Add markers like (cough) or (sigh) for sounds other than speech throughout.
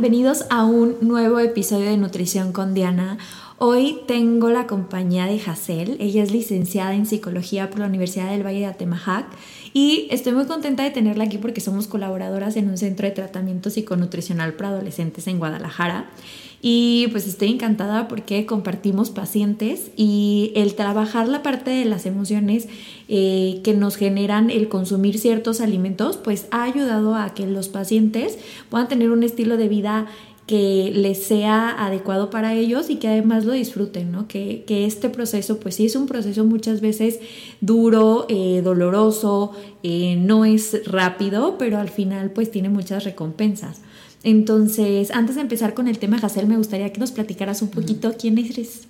Bienvenidos a un nuevo episodio de Nutrición con Diana. Hoy tengo la compañía de Hazel. Ella es licenciada en psicología por la Universidad del Valle de Atemajac y estoy muy contenta de tenerla aquí porque somos colaboradoras en un centro de tratamiento psiconutricional para adolescentes en Guadalajara. Y pues estoy encantada porque compartimos pacientes y el trabajar la parte de las emociones eh, que nos generan el consumir ciertos alimentos, pues ha ayudado a que los pacientes puedan tener un estilo de vida que les sea adecuado para ellos y que además lo disfruten, ¿no? Que, este proceso, pues sí es un proceso muchas veces duro, eh, doloroso, eh, no es rápido, pero al final pues tiene muchas recompensas. Entonces, antes de empezar con el tema, Hazel, me gustaría que nos platicaras un poquito quién eres.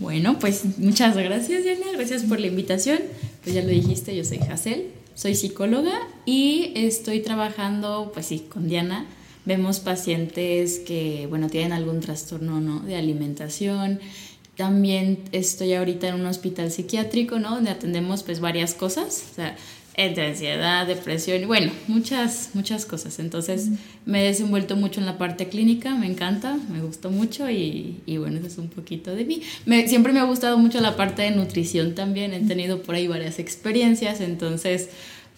Bueno, pues muchas gracias, Diana. Gracias por la invitación. Pues ya lo dijiste, yo soy Hazel, soy psicóloga y estoy trabajando, pues sí, con Diana. Vemos pacientes que, bueno, tienen algún trastorno ¿no? de alimentación. También estoy ahorita en un hospital psiquiátrico, ¿no? Donde atendemos pues varias cosas. O sea, entre ansiedad, depresión, y bueno, muchas, muchas cosas. Entonces me he desenvuelto mucho en la parte clínica, me encanta, me gustó mucho y, y bueno, eso es un poquito de mí. Me, siempre me ha gustado mucho la parte de nutrición también, he tenido por ahí varias experiencias, entonces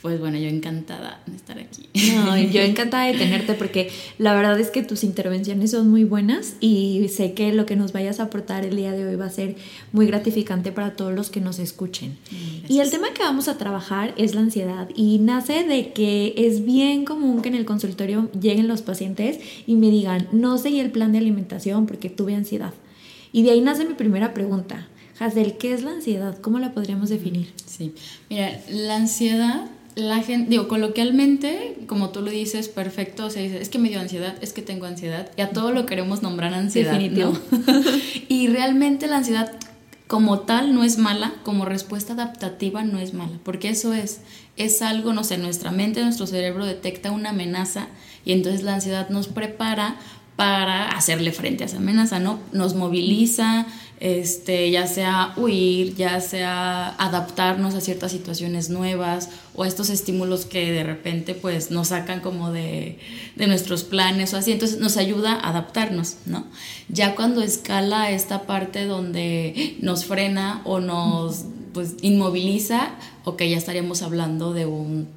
pues bueno, yo encantada de estar aquí. No, yo (laughs) encantada de tenerte porque la verdad es que tus intervenciones son muy buenas y sé que lo que nos vayas a aportar el día de hoy va a ser muy gratificante para todos los que nos escuchen. Mm, y el tema que vamos a trabajar es la ansiedad y nace de que es bien común que en el consultorio lleguen los pacientes y me digan, no seguí el plan de alimentación porque tuve ansiedad. Y de ahí nace mi primera pregunta. Hazel, ¿qué es la ansiedad? ¿Cómo la podríamos definir? Sí, mira, la ansiedad la gente, digo, coloquialmente, como tú lo dices, perfecto, se dice, es que me dio ansiedad, es que tengo ansiedad, y a todo lo queremos nombrar ansiedad. Definitivo. (laughs) y realmente la ansiedad como tal no es mala, como respuesta adaptativa no es mala, porque eso es, es algo, no sé, nuestra mente, nuestro cerebro detecta una amenaza y entonces la ansiedad nos prepara para hacerle frente a esa amenaza, ¿no? Nos moviliza, este, ya sea huir, ya sea adaptarnos a ciertas situaciones nuevas o a estos estímulos que de repente pues nos sacan como de, de, nuestros planes o así, entonces nos ayuda a adaptarnos, ¿no? Ya cuando escala esta parte donde nos frena o nos pues inmoviliza, ok, ya estaríamos hablando de un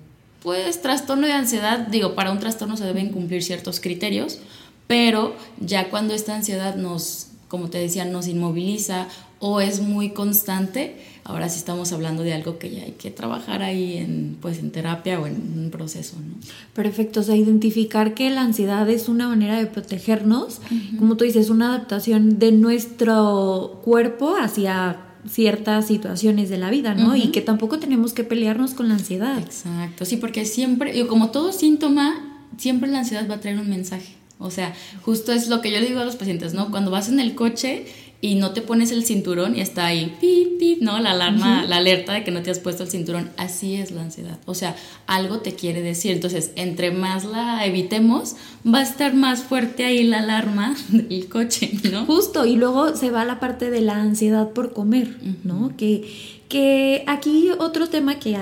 pues trastorno de ansiedad, digo, para un trastorno se deben cumplir ciertos criterios, pero ya cuando esta ansiedad nos, como te decía, nos inmoviliza o es muy constante, ahora sí estamos hablando de algo que ya hay que trabajar ahí en, pues, en terapia o en un proceso. ¿no? Perfecto, o sea, identificar que la ansiedad es una manera de protegernos, como tú dices, una adaptación de nuestro cuerpo hacia ciertas situaciones de la vida, ¿no? Y que tampoco tenemos que pelearnos con la ansiedad. Exacto, sí, porque siempre, como todo síntoma, siempre la ansiedad va a traer un mensaje. O sea, justo es lo que yo le digo a los pacientes, ¿no? Cuando vas en el coche y no te pones el cinturón y está ahí, pip, pip, ¿no? La alarma, la alerta de que no te has puesto el cinturón. Así es la ansiedad. O sea, algo te quiere decir. Entonces, entre más la evitemos, va a estar más fuerte ahí la alarma (laughs) del coche, ¿no? Justo. Y luego se va la parte de la ansiedad por comer, ¿no? Que, que aquí otro tema que,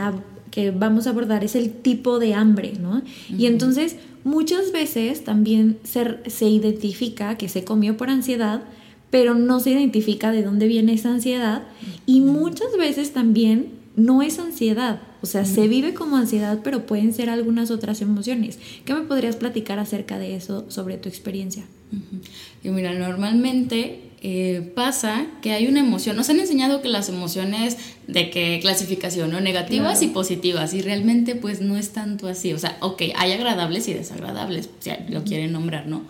que vamos a abordar es el tipo de hambre, ¿no? Y entonces Muchas veces también se, se identifica que se comió por ansiedad, pero no se identifica de dónde viene esa ansiedad. Y muchas veces también no es ansiedad, o sea, se vive como ansiedad, pero pueden ser algunas otras emociones. ¿Qué me podrías platicar acerca de eso, sobre tu experiencia? Y mira, normalmente eh, pasa que hay una emoción. Nos han enseñado que las emociones de qué clasificación, ¿no? Negativas y positivas, y realmente pues no es tanto así. O sea, ok, hay agradables y desagradables, si lo quieren nombrar, ¿no?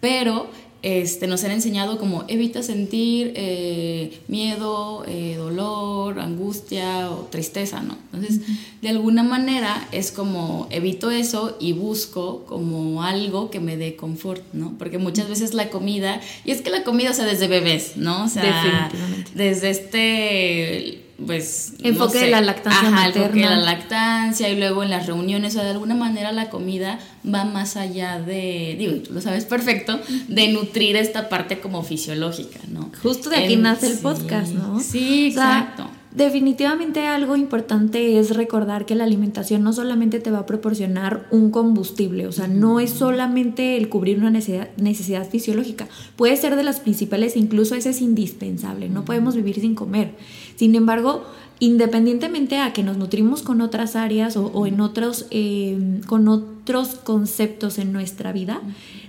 Pero este, nos han enseñado como evita sentir eh, miedo, eh, dolor, angustia o tristeza, ¿no? Entonces, de alguna manera es como evito eso y busco como algo que me dé confort, ¿no? Porque muchas veces la comida, y es que la comida, o sea, desde bebés, ¿no? O sea, desde este pues enfoque de la lactancia ajá, enfoque de la lactancia y luego en las reuniones o de alguna manera la comida va más allá de digo tú lo sabes perfecto de nutrir esta parte como fisiológica no justo de aquí nace el podcast no sí exacto. definitivamente algo importante es recordar que la alimentación no solamente te va a proporcionar un combustible, o sea, no es solamente el cubrir una necesidad, necesidad fisiológica, puede ser de las principales, incluso ese es indispensable, no podemos vivir sin comer. Sin embargo, independientemente a que nos nutrimos con otras áreas o, en otros, eh, con otros conceptos en nuestra vida,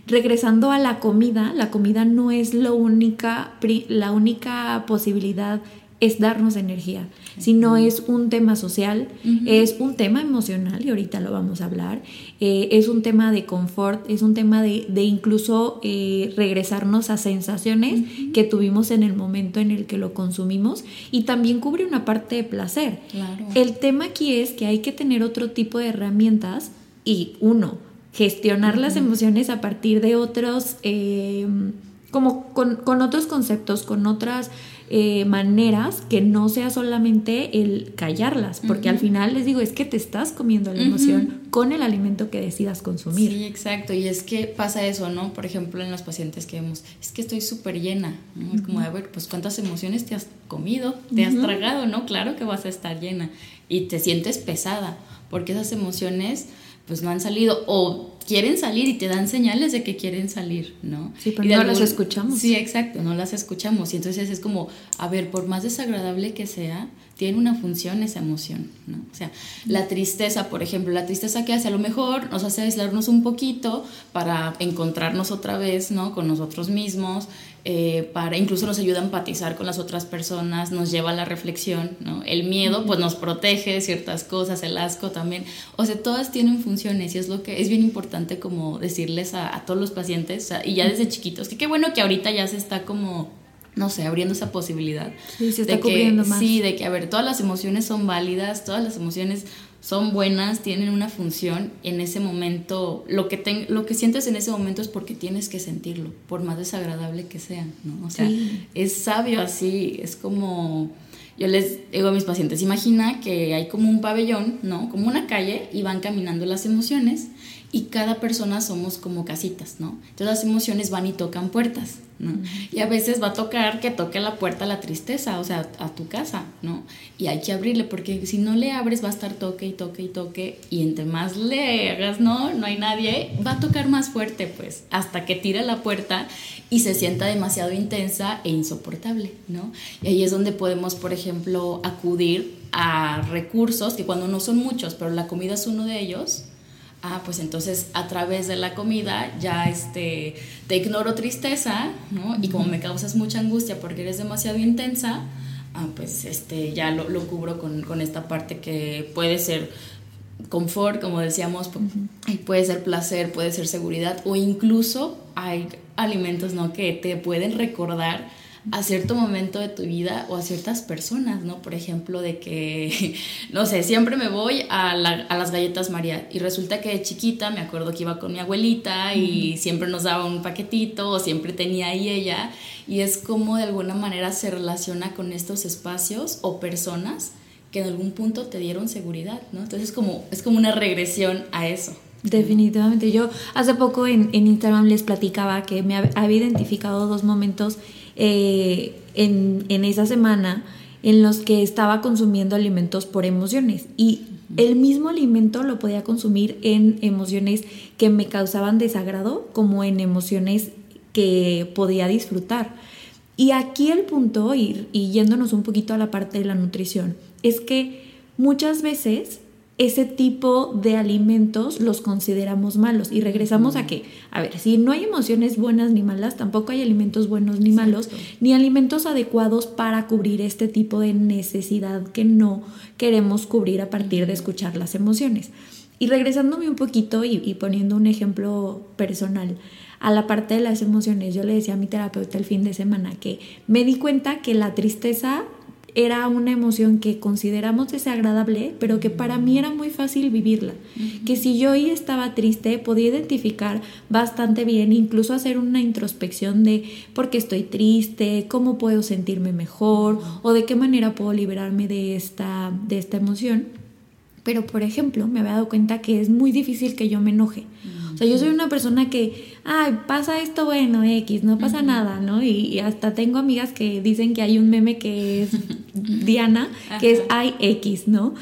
regresando a la comida, la comida no es lo única, la única posibilidad es darnos energía, sino es un tema social, es un tema emocional, y ahorita lo vamos a hablar, eh, es un tema de confort, es un tema de, incluso eh, regresarnos a sensaciones que tuvimos en el momento en el que lo consumimos y también cubre una parte de placer. El tema aquí es que hay que tener otro tipo de herramientas y uno, gestionar las emociones a partir de otros, eh, como con, con otros conceptos, con otras eh, maneras que no sea solamente el callarlas, porque al final les digo, es que te estás comiendo la emoción con el alimento que decidas consumir. Sí, exacto, y es que pasa eso, ¿no? Por ejemplo, en los pacientes que vemos, es que estoy súper llena, ¿no? Como, a ver, pues cuántas emociones te has comido, te has tragado, ¿no? Claro que vas a estar llena y te sientes pesada, porque esas emociones pues no han salido o quieren salir y te dan señales de que quieren salir, ¿no? Sí, pero no las escuchamos. Sí, exacto, no las escuchamos. Y entonces es como, a ver, por más desagradable que sea, tiene una función esa emoción, ¿no? O sea, la tristeza, por ejemplo, la tristeza que hace a lo mejor nos hace aislarnos un poquito para encontrarnos otra vez, ¿no? Con nosotros mismos, eh, para incluso nos ayuda a empatizar con las otras personas, nos lleva a la reflexión, ¿no? El miedo pues nos protege de ciertas cosas, el asco también, o sea, todas tienen funciones y es lo que es bien importante como decirles a, todos los pacientes y ya desde chiquitos, que qué bueno que ahorita ya se está como no sé, abriendo esa posibilidad. Sí, se está de cubriendo más. Sí, de que, a ver, todas las emociones son válidas, todas las emociones son buenas, tienen una función en ese momento. Lo que, lo que sientes en ese momento es porque tienes que sentirlo, por más desagradable que sea, ¿no? O sea, es sabio así, es como... Yo les digo a mis pacientes, imagina que hay como un pabellón, ¿no? Como una calle y van caminando las emociones y cada persona somos como casitas, ¿no? Entonces las emociones van y tocan puertas, ¿no? Y a veces va a tocar que toque la puerta la tristeza, o sea, a tu casa, ¿no? Y hay que abrirle porque si no le abres va a estar toque y toque y toque y entre más le hagas, no, no hay nadie, va a tocar más fuerte, pues, hasta que tire la puerta y se sienta demasiado intensa e insoportable, ¿no? Y ahí es donde podemos, por ejemplo, acudir a recursos que cuando no son muchos, pero la comida es uno de ellos, ah, pues entonces a través de la comida ya este, te ignoro tristeza, ¿no? Y como me causas mucha angustia porque eres demasiado intensa, ah, pues este, ya lo, lo cubro con, con, esta parte que puede ser confort, como decíamos, puede ser placer, puede ser seguridad, o incluso hay alimentos, ¿no? Que te pueden recordar a cierto momento de tu vida o a ciertas personas, ¿no? Por ejemplo, de que, (laughs) no sé, siempre me voy a, las galletas María y resulta que de chiquita me acuerdo que iba con mi abuelita y siempre nos daba un paquetito o siempre tenía ahí ella y es como de alguna manera se relaciona con estos espacios o personas que en algún punto te dieron seguridad, ¿no? Entonces es como, es como una regresión a eso. Definitivamente. Yo hace poco en, en Instagram les platicaba que me había identificado dos momentos eh, en, en esa semana en los que estaba consumiendo alimentos por emociones y el mismo alimento lo podía consumir en emociones que me causaban desagrado como en emociones que podía disfrutar. Y aquí el punto, y, y yéndonos un poquito a la parte de la nutrición, es que muchas veces ese tipo de alimentos los consideramos malos. Y regresamos a que, a ver, si no hay emociones buenas ni malas, tampoco hay alimentos buenos ni malos, ni alimentos adecuados para cubrir este tipo de necesidad que no queremos cubrir a partir de escuchar las emociones. Y regresándome un poquito y, y poniendo un ejemplo personal, a la parte de las emociones, yo le decía a mi terapeuta el fin de semana que me di cuenta que la tristeza era una emoción que consideramos desagradable, pero que para mí era muy fácil vivirla. Que si yo hoy estaba triste, podía identificar bastante bien, incluso hacer una introspección de por qué estoy triste, cómo puedo sentirme mejor o de qué manera puedo liberarme de esta, de esta emoción. Pero, por ejemplo, me había dado cuenta que es muy difícil que yo me enoje. O sea, yo soy una persona que, ay, pasa esto, bueno, X, no pasa nada, ¿no? Y, hasta tengo amigas que dicen que hay un meme que es (laughs) Diana, que es ay, X, ¿no?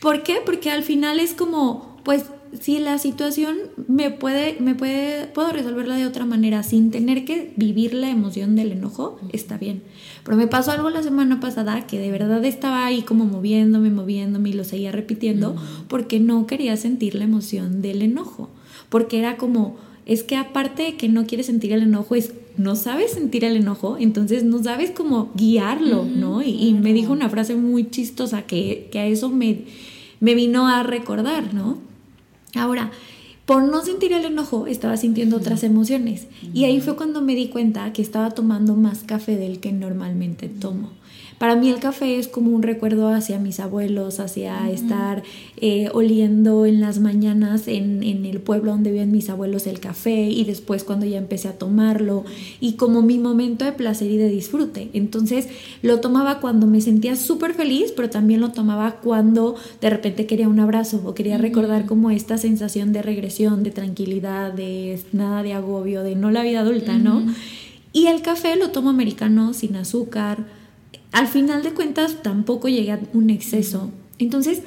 ¿Por qué? Porque al final es como, pues, si la situación me puede, me puede, puedo resolverla de otra manera sin tener que vivir la emoción del enojo, está bien. Pero me pasó algo la semana pasada que de verdad estaba ahí como moviéndome, moviéndome y lo seguía repitiendo porque no quería sentir la emoción del enojo porque era como, es que aparte de que no quieres sentir el enojo, es no sabes sentir el enojo, entonces no sabes cómo guiarlo, ¿no? Y, me dijo una frase muy chistosa que, a eso me, me vino a recordar, ¿no? Ahora, por no sentir el enojo, estaba sintiendo otras emociones. Y ahí fue cuando me di cuenta que estaba tomando más café del que normalmente tomo. Para mí el café es como un recuerdo hacia mis abuelos, hacia estar eh, oliendo en las mañanas en, el pueblo donde viven mis abuelos el café y después cuando ya empecé a tomarlo y como mi momento de placer y de disfrute. Entonces lo tomaba cuando me sentía súper feliz, pero también lo tomaba cuando de repente quería un abrazo o quería recordar como esta sensación de regresión, de tranquilidad, de nada de agobio, de no la vida adulta, ¿no? Y el café lo tomo americano, sin azúcar, al final de cuentas tampoco llegué a un exceso. Entonces,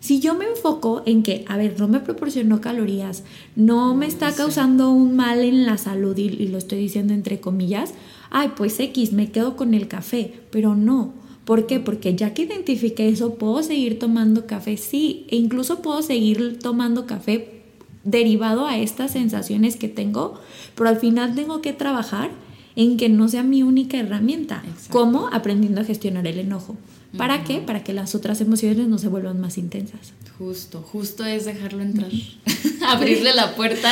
si yo me enfoco en que, a ver, no me proporcionó calorías, no me está causando un mal en la salud, y, lo estoy diciendo entre comillas, ay, pues X, me quedo con el café, pero no. ¿Por qué? Porque ya que identifiqué eso, puedo seguir tomando café, sí, e incluso puedo seguir tomando café derivado a estas sensaciones que tengo, pero al final tengo que trabajar en que no sea mi única herramienta. como Aprendiendo a gestionar el enojo. ¿Para qué? Para que las otras emociones no se vuelvan más intensas. Justo, justo es dejarlo entrar, (laughs) abrirle la puerta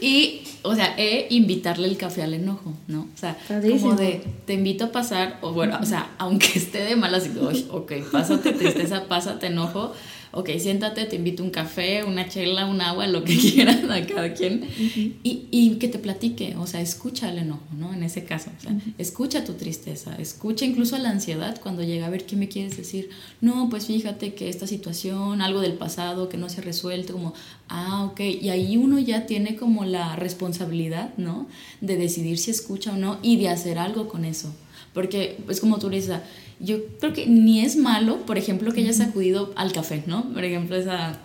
y, o sea, e invitarle el café al enojo, ¿no? O sea, como de, te invito a pasar, o bueno, o sea, aunque esté de malas, ok, pásate tristeza, pásate enojo, ok, siéntate, te invito un café, una chela, un agua, lo que (laughs) quieras a cada quien, y, y, que te platique, o sea, escucha el enojo, ¿no? En ese caso, o sea, escucha tu tristeza, escucha incluso la ansiedad cuando llega a ver qué me quieres decir. No, pues fíjate que esta situación, algo del pasado que no se ha resuelto, como, ah, ok, y ahí uno ya tiene como la responsabilidad, ¿no? De decidir si escucha o no y de hacer algo con eso. Porque es como tú dices, yo creo que ni es malo, por ejemplo, que hayas acudido al café, ¿no? Por ejemplo, esa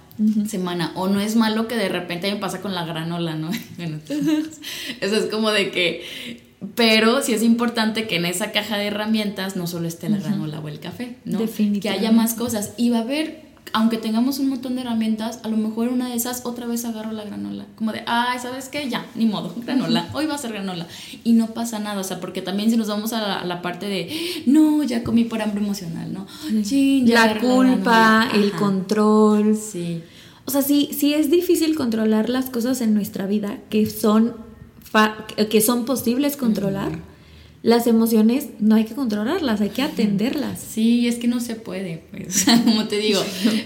semana. O no es malo que de repente me pasa con la granola, ¿no? (laughs) (laughs) eso es como de que... Pero sí es importante que en esa caja de herramientas no solo esté la granola o el café, ¿no? Que haya más cosas. Y va a haber aunque tengamos un montón de herramientas, a lo mejor una de esas otra vez agarro la granola. Como de, ay, ¿sabes qué? Ya, ni modo, (laughs) granola. Hoy va a ser granola. Y no pasa nada, o sea, porque también si nos vamos a la, parte de, no, ya comí por hambre emocional, ¿no? la culpa, el control. Sí. O sea, sí, sí es difícil controlar las cosas en nuestra vida que son, que son posibles controlar las emociones no hay que controlarlas, hay que atenderlas. Sí, es que no se puede, pues, (laughs) como te digo,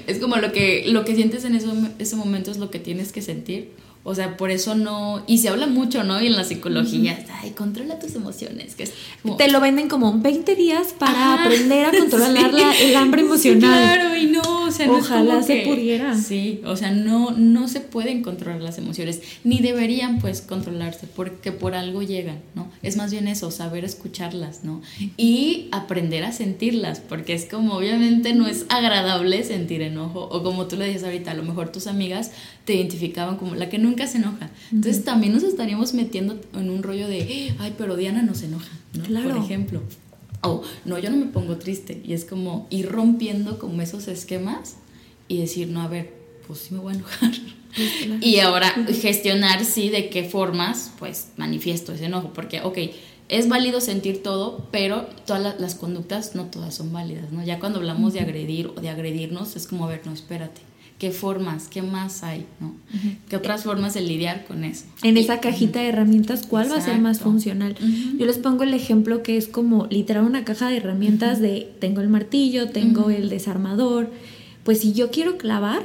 es como lo que, lo que sientes en ese momento es lo que tienes que sentir o sea, por eso no. Y se habla mucho, ¿no? Y en la psicología, ay, controla tus emociones. Que Te lo venden como 20 días para aprender a (laughs) controlar el hambre emocional. claro, y no, o sea, Ojalá se pudiera. Sí, o sea, no, no se pueden controlar las emociones, ni deberían, pues, controlarse, porque por algo llegan, ¿no? Es más bien eso, saber escucharlas, ¿no? Y aprender a sentirlas, porque es como, obviamente, no es agradable sentir enojo, o como tú le dices ahorita, a lo mejor tus amigas te identificaban como la que nunca se enoja. Entonces también nos estaríamos metiendo en un rollo de, ay, pero Diana no se enoja, ¿no? Por ejemplo. O, no, yo no me pongo triste. Y es como ir rompiendo como esos esquemas y decir, no, a ver, pues sí me voy a enojar. Y ahora gestionar, sí, de qué formas, pues manifiesto ese enojo. Porque, ok, es válido sentir todo, pero todas las conductas no todas son válidas, ¿no? Ya cuando hablamos de agredir o de agredirnos, es como, a ver, no, espérate ¿Qué formas? ¿Qué más hay? ¿no? ¿Qué otras formas de lidiar con eso? En esa cajita de herramientas, ¿cuál va a ser más funcional? Yo les pongo el ejemplo que es como literal una caja de herramientas de tengo el martillo, tengo el desarmador. Pues si yo quiero clavar,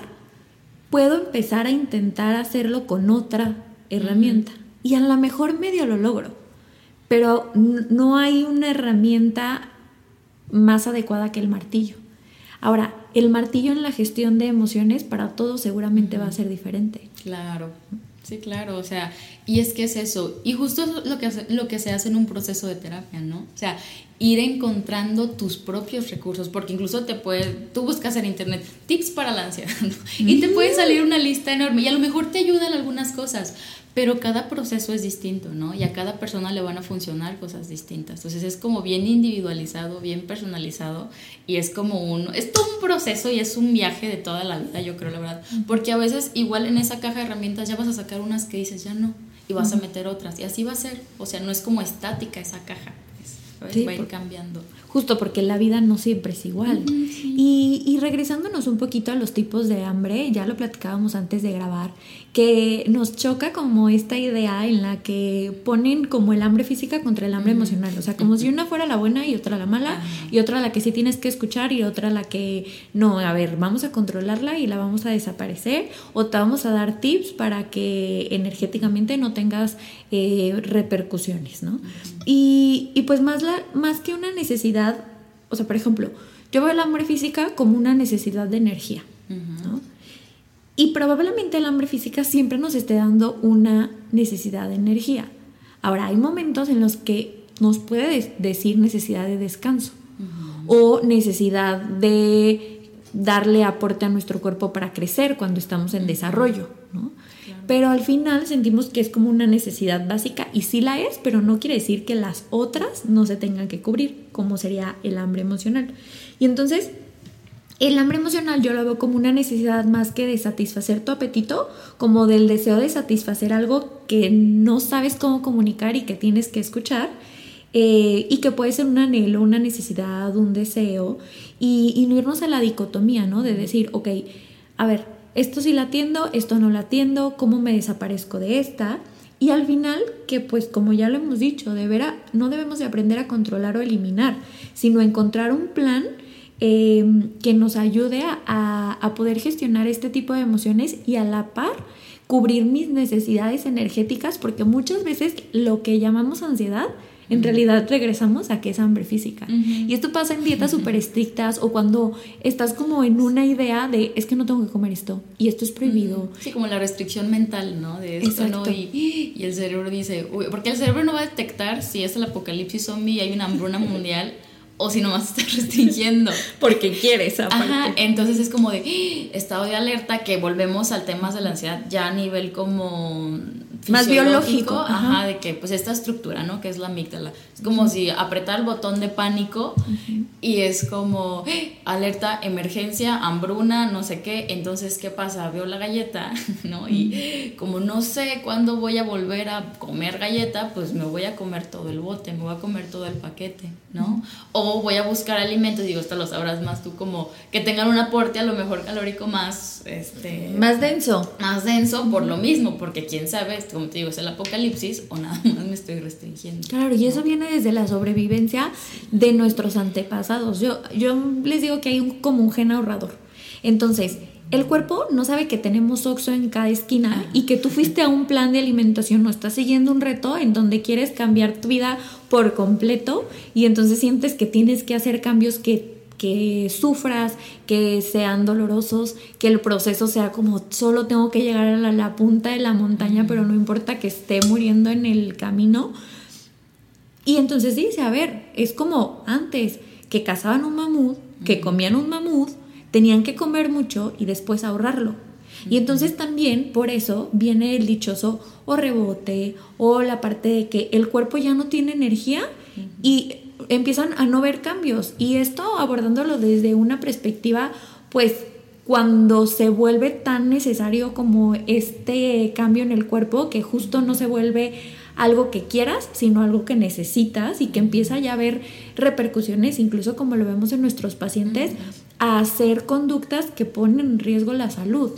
puedo empezar a intentar hacerlo con otra herramienta. Y a lo mejor medio lo logro. Pero no hay una herramienta más adecuada que el martillo. Ahora, el martillo en la gestión de emociones para todos seguramente va a ser diferente. Claro, sí, claro, o sea, y es que es eso, y justo es lo que, lo que se hace en un proceso de terapia, ¿no? O sea, ir encontrando tus propios recursos, porque incluso te puede, tú buscas en internet tips para la ansiedad, y te puede salir una lista enorme, y a lo mejor te ayudan algunas cosas, pero cada proceso es distinto, ¿no? Y a cada persona le van a funcionar cosas distintas. Entonces es como bien individualizado, bien personalizado y es como un, es todo un proceso y es un viaje de toda la vida, yo creo, la verdad. Porque a veces igual en esa caja de herramientas ya vas a sacar unas que dices, ya no, y vas a meter otras. Y así va a ser. O sea, no es como estática esa caja. Pues, va a ir cambiando. Justo porque la vida no siempre es igual. y, y, regresándonos un poquito a los tipos de hambre, ya lo platicábamos antes de grabar, que nos choca como esta idea en la que ponen como el hambre física contra el hambre emocional, o sea, como si una fuera la buena y otra la mala, y otra la que sí tienes que escuchar y otra la que no, a ver, vamos a controlarla y la vamos a desaparecer, o te vamos a dar tips para que energéticamente no tengas eh, repercusiones, ¿no? Y, y pues más, la, más que una necesidad, o sea, por ejemplo, yo veo el hambre física como una necesidad de energía, ¿no? Y probablemente el hambre física siempre nos esté dando una necesidad de energía. Ahora, hay momentos en los que nos puede decir necesidad de descanso o necesidad de darle aporte a nuestro cuerpo para crecer cuando estamos en desarrollo, ¿no? Pero al final sentimos que es como una necesidad básica y sí la es, pero no quiere decir que las otras no se tengan que cubrir, como sería el hambre emocional. Y entonces, el hambre emocional yo lo veo como una necesidad más que de satisfacer tu apetito, como del deseo de satisfacer algo que no sabes cómo comunicar y que tienes que escuchar. Eh, y que puede ser un anhelo, una necesidad, un deseo, y, y no irnos a la dicotomía, ¿no? De decir, ok, a ver, esto sí la atiendo, esto no la atiendo, cómo me desaparezco de esta. Y al final, que pues como ya lo hemos dicho, de vera, no debemos de aprender a controlar o eliminar, sino encontrar un plan em, que nos ayude a, a poder gestionar este tipo de emociones y a la par cubrir mis necesidades energéticas, porque muchas veces lo que llamamos ansiedad en realidad regresamos a que es hambre física. Y esto pasa en dietas súper estrictas o cuando estás como en una idea de es que no tengo que comer esto y esto es prohibido. Sí, como la restricción mental, ¿no? De esto, ¿no? Y, y, el cerebro dice, uy, porque el cerebro no va a detectar si es el apocalipsis zombie y hay una hambruna (laughs) mundial o si nomás (laughs) estás restringiendo. Porque quieres, Ajá, entonces es como de ¡Ah! estado de alerta que volvemos al tema de la ansiedad ya a nivel como más biológico, ajá. de que pues esta estructura, ¿no? Que es la amígdala. Es como si apretar el botón de pánico y es como ¡Ah! alerta, emergencia, hambruna, no sé qué. Entonces, ¿qué pasa? Veo la galleta, (laughs) ¿no? Y como no sé cuándo voy a volver a comer galleta, pues me voy a comer todo el bote, me voy a comer todo el paquete, ¿no? O voy a buscar alimentos, digo, esto lo sabrás más tú, como que tengan un aporte a lo mejor calórico más, este... Más denso. Más denso por lo mismo, porque quién sabe, como te digo, es el apocalipsis o nada más me estoy restringiendo. Claro, y eso viene desde la sobrevivencia de nuestros antepasados. Yo, yo les digo que hay un, como un gen ahorrador. Entonces, el cuerpo no sabe que tenemos oxo en cada esquina y que tú fuiste a un plan de alimentación o estás siguiendo un reto en donde quieres cambiar tu vida por completo y entonces sientes que tienes que hacer cambios que, que sufras, que sean dolorosos, que el proceso sea como solo tengo que llegar a la, punta de la montaña, pero no importa que esté muriendo en el camino. Y entonces dice, a ver, es como antes que cazaban un mamut, que comían un mamut, tenían que comer mucho y después ahorrarlo. Y entonces también por eso viene el dichoso o rebote o la parte de que el cuerpo ya no tiene energía y empiezan a no ver cambios. Y esto abordándolo desde una perspectiva, pues cuando se vuelve tan necesario como este cambio en el cuerpo, que justo no se vuelve algo que quieras, sino algo que necesitas y que empieza ya a haber repercusiones, incluso como lo vemos en nuestros pacientes, a hacer conductas que ponen en riesgo la salud.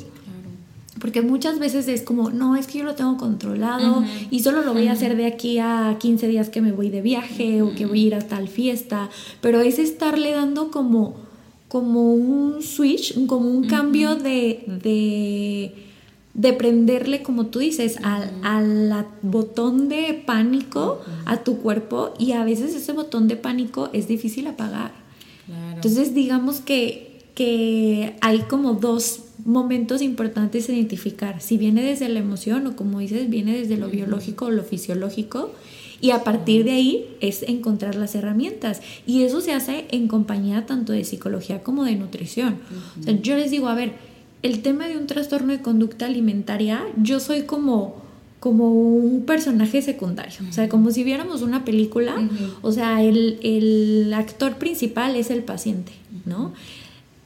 Porque muchas veces es como, no, es que yo lo tengo controlado y solo lo voy a hacer de aquí a 15 días que me voy de viaje o que voy a ir a tal fiesta. Pero es estarle dando como, como un switch, como un cambio de, de, de, prenderle, como tú dices, al, al, botón de pánico a tu cuerpo. Y a veces ese botón de pánico es difícil apagar. Entonces digamos que, que hay como dos momentos importantes a identificar, si viene desde la emoción o como dices, viene desde lo biológico o lo fisiológico. Y a partir de ahí es encontrar las herramientas. Y eso se hace en compañía tanto de psicología como de nutrición. o sea, yo les digo, a ver, el tema de un trastorno de conducta alimentaria, yo soy como, como un personaje secundario. O sea, como si viéramos una película, o sea, el, el, actor principal es el paciente, ¿no?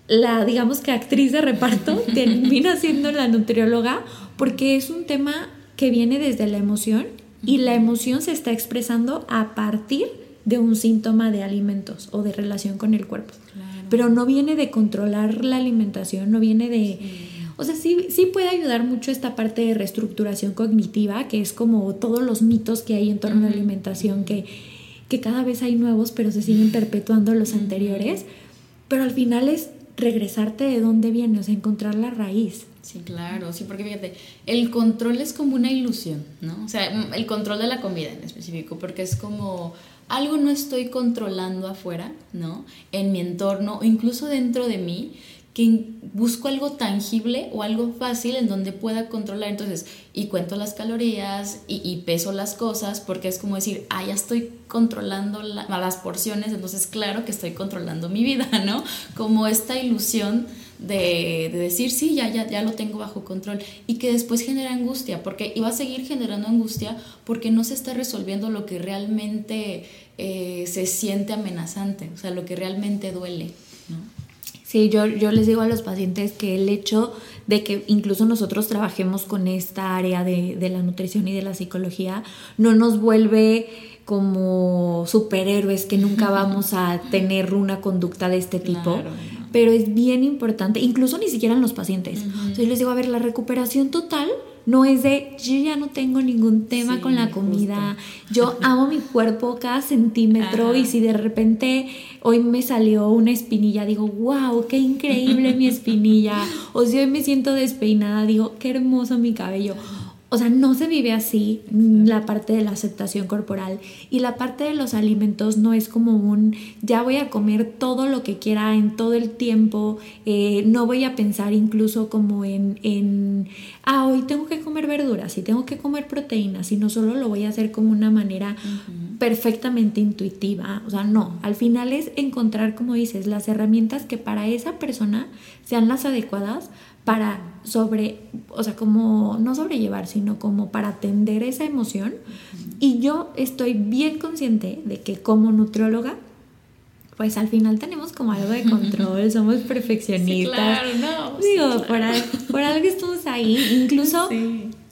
la, digamos que actriz de reparto (laughs) termina siendo la nutrióloga porque es un tema que viene desde la emoción y la emoción se está expresando a partir de un síntoma de alimentos o de relación con el cuerpo. Pero no viene de controlar la alimentación, no viene de... O sea, sí, sí puede ayudar mucho esta parte de reestructuración cognitiva, que es como todos los mitos que hay en torno a la alimentación, que, que cada vez hay nuevos, pero se siguen perpetuando los anteriores. Pero al final es regresarte de dónde viene, o sea, encontrar la raíz. Sí, claro, sí, porque fíjate, el control es como una ilusión, ¿no? O sea, el control de la comida en específico, porque es como algo no estoy controlando afuera, ¿no? En mi entorno o incluso dentro de mí, que busco algo tangible o algo fácil en donde pueda controlar. Entonces, y cuento las calorías y, peso las cosas porque es como decir, ah, ya estoy controlando las porciones, entonces claro que estoy controlando mi vida, (laughs) ¿no? Como esta ilusión de, decir, sí, ya, ya, ya lo tengo bajo control y que después genera angustia, porque iba a seguir generando angustia porque no se está resolviendo lo que realmente eh, se siente amenazante, o sea, lo que realmente duele. Sí, yo, yo les digo a los pacientes que el hecho de que incluso nosotros trabajemos con esta área de, de la nutrición y de la psicología no nos vuelve como superhéroes que nunca vamos a tener una conducta de este tipo. Pero es bien importante, incluso ni siquiera en los pacientes. yo les digo, a ver, la recuperación total no es de yo ya no tengo ningún tema con la comida, yo amo mi cuerpo cada centímetro y si de repente hoy me salió una espinilla, digo, wow, qué increíble mi espinilla, o si hoy me siento despeinada, digo, qué hermoso mi cabello. O sea, no se vive así la parte de la aceptación corporal. Y la parte de los alimentos no es como un ya voy a comer todo lo que quiera en todo el tiempo, eh, no voy a pensar incluso como en, en, ah, hoy tengo que comer verduras y tengo que comer proteínas, sino solo lo voy a hacer como una manera perfectamente intuitiva. O sea, no, al final es encontrar, como dices, las herramientas que para esa persona sean las adecuadas para sobre, o sea, como no sobrellevar, sino como para atender esa emoción. Y yo estoy bien consciente de que como nutrióloga, pues al final tenemos como algo de (laughs) control, somos perfeccionistas. claro, no. Digo, Por, algo, estamos ahí. Incluso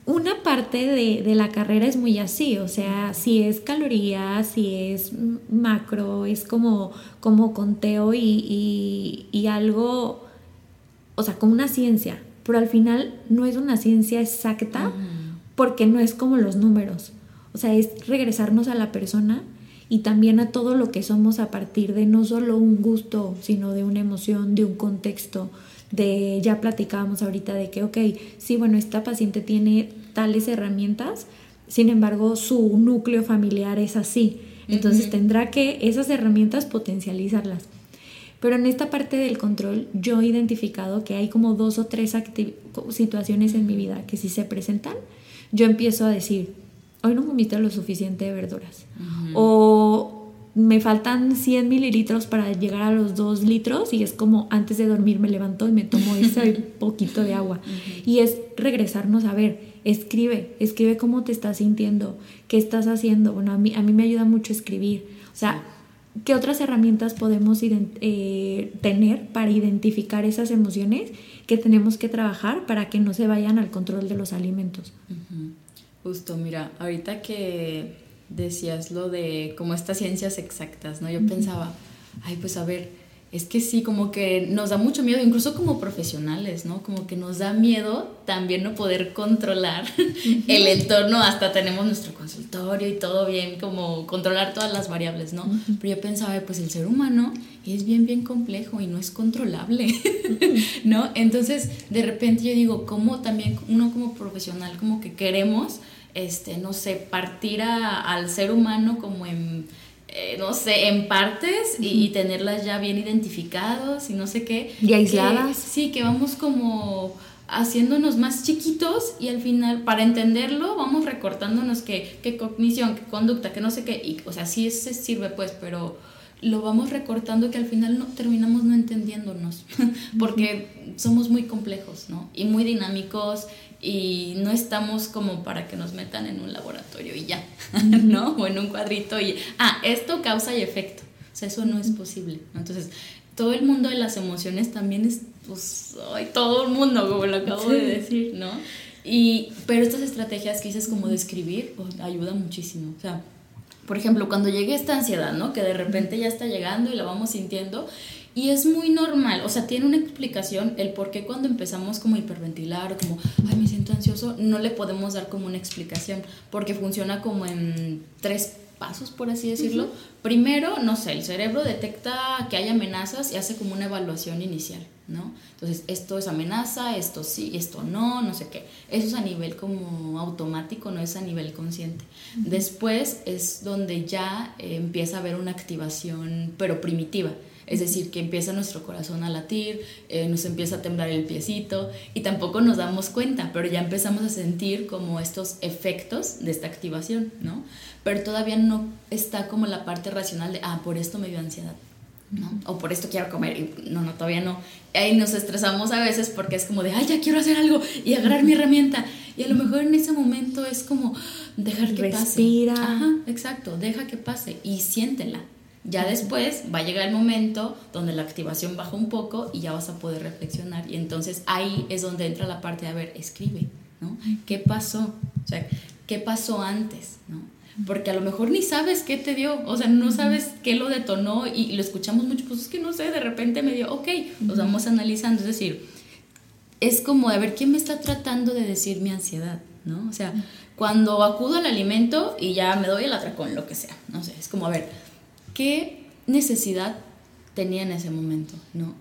una parte de, la carrera es muy así, o sea, si es calorías, si es macro, es como, como conteo y, y algo o sea, como una ciencia, pero al final no es una ciencia exacta porque no es como los números. O sea, es regresarnos a la persona y también a todo lo que somos a partir de no solo un gusto, sino de una emoción, de un contexto, de ya platicábamos ahorita de que, ok, sí, bueno, esta paciente tiene tales herramientas, sin embargo, su núcleo familiar es así. Entonces tendrá que esas herramientas potencializarlas. Pero en esta parte del control yo he identificado que hay como dos o tres situaciones en mi vida que si se presentan, yo empiezo a decir, hoy no comiste lo suficiente de verduras. O me faltan 100 mililitros para llegar a los 2 litros y es como antes de dormir me levanto y me tomo (laughs) ese poquito de agua. Y es regresarnos a ver, escribe, escribe cómo te estás sintiendo, qué estás haciendo. Bueno, a mí, a mí me ayuda mucho escribir. O sea, ¿Qué otras herramientas podemos eh, tener para identificar esas emociones que tenemos que trabajar para que no se vayan al control de los alimentos? Justo, mira, ahorita que decías lo de como estas ciencias exactas, ¿no? Yo pensaba, ay, pues a ver, es que sí, como que nos da mucho miedo, incluso como profesionales, ¿no? Como que nos da miedo también no poder controlar el entorno, hasta tenemos nuestro consultorio y todo bien, como controlar todas las variables, ¿no? Pero yo pensaba, pues el ser humano es bien, bien complejo y no es controlable, ¿no? Entonces, de repente yo digo, ¿cómo también uno como profesional, como que queremos, este, no sé, partir al ser humano como en eh, no sé, en partes y, tenerlas ya bien identificados y no sé qué. Y aisladas. sí, que vamos como haciéndonos más chiquitos y al final, para entenderlo, vamos recortándonos qué, qué cognición, qué conducta, qué no sé qué. Y, o sea, sí se sirve pues, pero lo vamos recortando que al final no, terminamos no entendiéndonos, (laughs) porque somos muy complejos, ¿no? Y muy dinámicos y no estamos como para que nos metan en un laboratorio y ya, (laughs) ¿no? O en un cuadrito y, ah, esto causa y efecto. O sea, eso no es posible. Entonces, todo el mundo de las emociones también es, pues, ay, todo el mundo, como lo acabo de decir, ¿no? Y, pero estas estrategias que dices como de escribir, pues, ayuda muchísimo. O sea, por ejemplo, cuando llegue esta ansiedad, ¿no? Que de repente ya está llegando y la vamos sintiendo y es muy normal, o sea, tiene una explicación el por qué cuando empezamos como a hiperventilar o como, ay, me siento ansioso, no le podemos dar como una explicación, porque funciona como en tres pasos, por así decirlo. Primero, no sé, el cerebro detecta que hay amenazas y hace como una evaluación inicial, ¿no? Entonces, esto es amenaza, esto sí, esto no, no sé qué. Eso es a nivel como automático, no es a nivel consciente. Después es donde ya eh, empieza a haber una activación, pero primitiva es decir, que empieza nuestro corazón a latir, eh, nos empieza a temblar el piecito y tampoco nos damos cuenta, pero ya empezamos a sentir como estos efectos de esta activación, ¿no? Pero todavía no está como la parte racional de, ah, por esto me dio ansiedad. ¿no? O por esto quiero comer. no, no, todavía no. Ahí nos estresamos a veces porque es como de, ay, ya quiero hacer algo y agarrar mi herramienta. Y a lo mejor en ese momento es como dejar que Respira. pase. Ajá, exacto, deja que pase y siéntela. Ya después va a llegar el momento donde la activación baja un poco y ya vas a poder reflexionar. Y entonces ahí es donde entra la parte de, a ver, escribe, ¿no? ¿Qué pasó? O sea, ¿qué pasó antes? ¿no? Porque a lo mejor ni sabes qué te dio, o sea, no sabes qué lo detonó y, lo escuchamos mucho, pues es que no sé, de repente me dio, ok, nos vamos analizando, es decir, es como, a ver, ¿quién me está tratando de decir mi ansiedad? ¿no? O sea, cuando acudo al alimento y ya me doy el atracón, lo que sea, no sé, es como, a ver, qué necesidad tenía en ese momento, ¿no?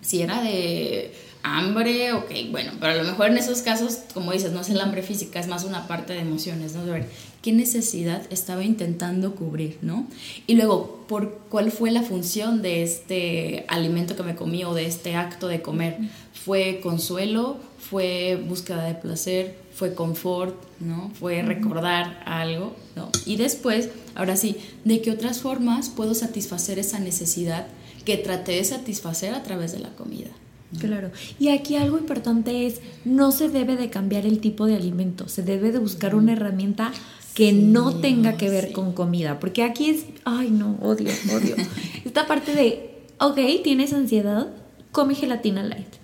Si era de hambre, ok, bueno, pero a lo mejor en esos casos, como dices, no es el hambre física, es más una parte de emociones, ¿no? De ver qué necesidad estaba intentando cubrir, ¿no? Y luego, ¿por cuál fue la función de este alimento que me comí o de este acto de comer? ¿Fue consuelo? ¿Fue búsqueda de placer? ¿Fue confort? ¿No? ¿Fue recordar algo? ¿No? Y después, ahora sí, ¿de qué otras formas puedo satisfacer esa necesidad que traté de satisfacer a través de la comida? Claro. Y aquí algo importante es, no se debe de cambiar el tipo de alimento, se debe de buscar una herramienta que no tenga que ver con comida, porque aquí es, ay no, odio, odio. (laughs) Esta parte de, ok, tienes ansiedad, come gelatina light.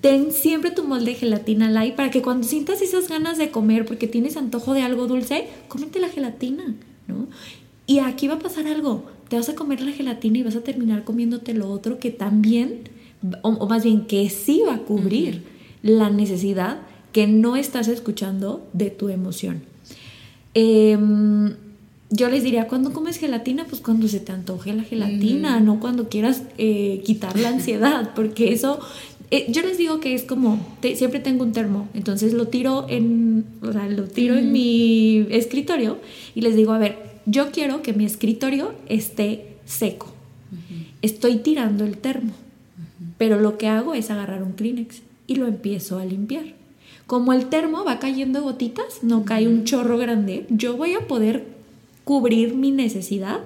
Ten siempre tu molde de gelatina light para que cuando sientas esas ganas de comer porque tienes antojo de algo dulce, cómete la gelatina, ¿no? Y aquí va a pasar algo, te vas a comer la gelatina y vas a terminar comiéndote lo otro que también o, más bien que sí va a cubrir la necesidad que no estás escuchando de tu emoción. Em, yo les diría, ¿cuándo comes gelatina? Pues cuando se te antoje la gelatina, no cuando quieras eh, quitar la ansiedad, porque eso, eh, yo les digo que es como, siempre tengo un termo, entonces lo tiro en, o sea, lo tiro en mi escritorio y les digo, a ver, yo quiero que mi escritorio esté seco. Estoy tirando el termo. Pero lo que hago es agarrar un Kleenex y lo empiezo a limpiar. Como el termo va cayendo gotitas, no cae un chorro grande, yo voy a poder cubrir mi necesidad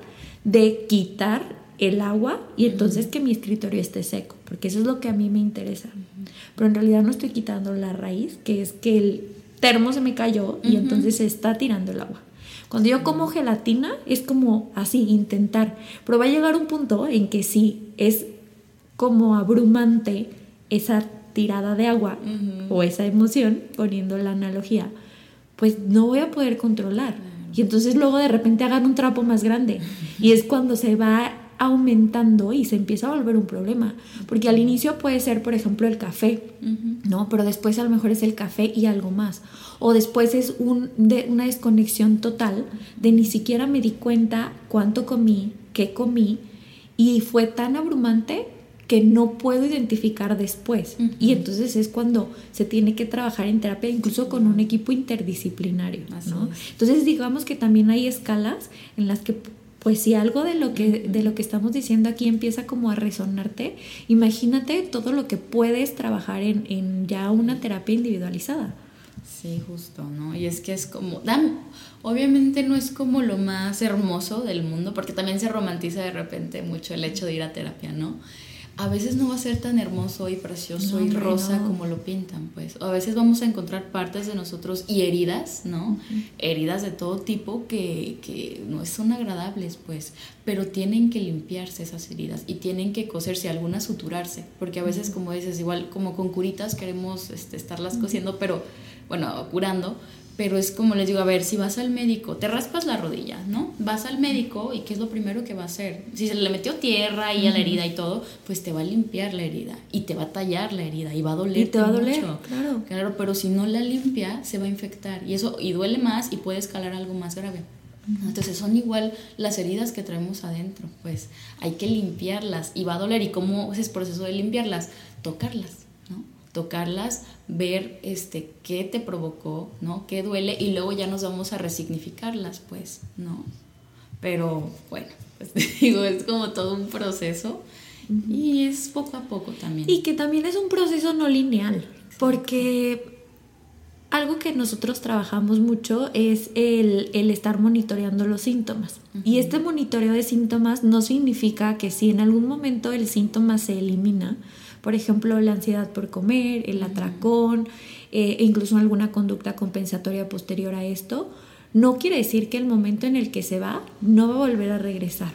de quitar el agua y entonces que mi escritorio esté seco, porque eso es lo que a mí me interesa. Pero en realidad no estoy quitando la raíz, que es que el termo se me cayó y entonces se está tirando el agua. Cuando yo como gelatina es como así, intentar, pero va a llegar un punto en que sí, es como abrumante esa tirada de agua o esa emoción, poniendo la analogía, pues no voy a poder controlar. Y entonces luego de repente hagan un trapo más grande. Y es cuando se va aumentando y se empieza a volver un problema. Porque al inicio puede ser, por ejemplo, el café, ¿no? Pero después a lo mejor es el café y algo más. O después es un, de, una desconexión total de ni siquiera me di cuenta cuánto comí, qué comí, y fue tan abrumante que no puedo identificar después. Y entonces es cuando se tiene que trabajar en terapia, incluso con un equipo interdisciplinario. ¿no? Entonces digamos que también hay escalas en las que pues si algo de lo que de lo que estamos diciendo aquí empieza como a resonarte, imagínate todo lo que puedes trabajar en, en ya una terapia individualizada. Sí, justo, ¿no? Y es que es como, dan, obviamente no es como lo más hermoso del mundo, porque también se romantiza de repente mucho el hecho de ir a terapia, ¿no? A veces no va a ser tan hermoso y precioso y rosa como lo pintan, pues. O a veces vamos a encontrar partes de nosotros y heridas, ¿no? Heridas de todo tipo que, que, no son agradables, pues. Pero tienen que limpiarse esas heridas y tienen que coserse, algunas suturarse. Porque a veces, como dices, igual como con curitas queremos este, estarlas cosiendo, pero, bueno, curando, pero es como les digo, a ver, si vas al médico, te raspas la rodilla, ¿no? Vas al médico y ¿qué es lo primero que va a hacer? Si se le metió tierra ahí a la herida y todo, pues te va a limpiar la herida y te va a tallar la herida y va a doler. Y te va a doler, claro. Claro, pero si no la limpia, se va a infectar y eso, y duele más y puede escalar algo más grave. Entonces son igual las heridas que traemos adentro, pues hay que limpiarlas y va a doler. ¿Y cómo es el proceso de limpiarlas? Tocarlas. Tocarlas ver este, qué te provocó, ¿no? Qué duele y luego ya nos vamos a resignificarlas, pues, ¿no? Pero bueno, pues (laughs) digo, es como todo un proceso y es poco a poco también. Y que también es un proceso no lineal, porque algo que nosotros trabajamos mucho es el, estar monitoreando los síntomas. Y este monitoreo de síntomas no significa que si en algún momento el síntoma se elimina, por ejemplo, la ansiedad por comer, el atracón, eh, e incluso alguna conducta compensatoria posterior a esto, no quiere decir que el momento en el que se va no va a volver a regresar.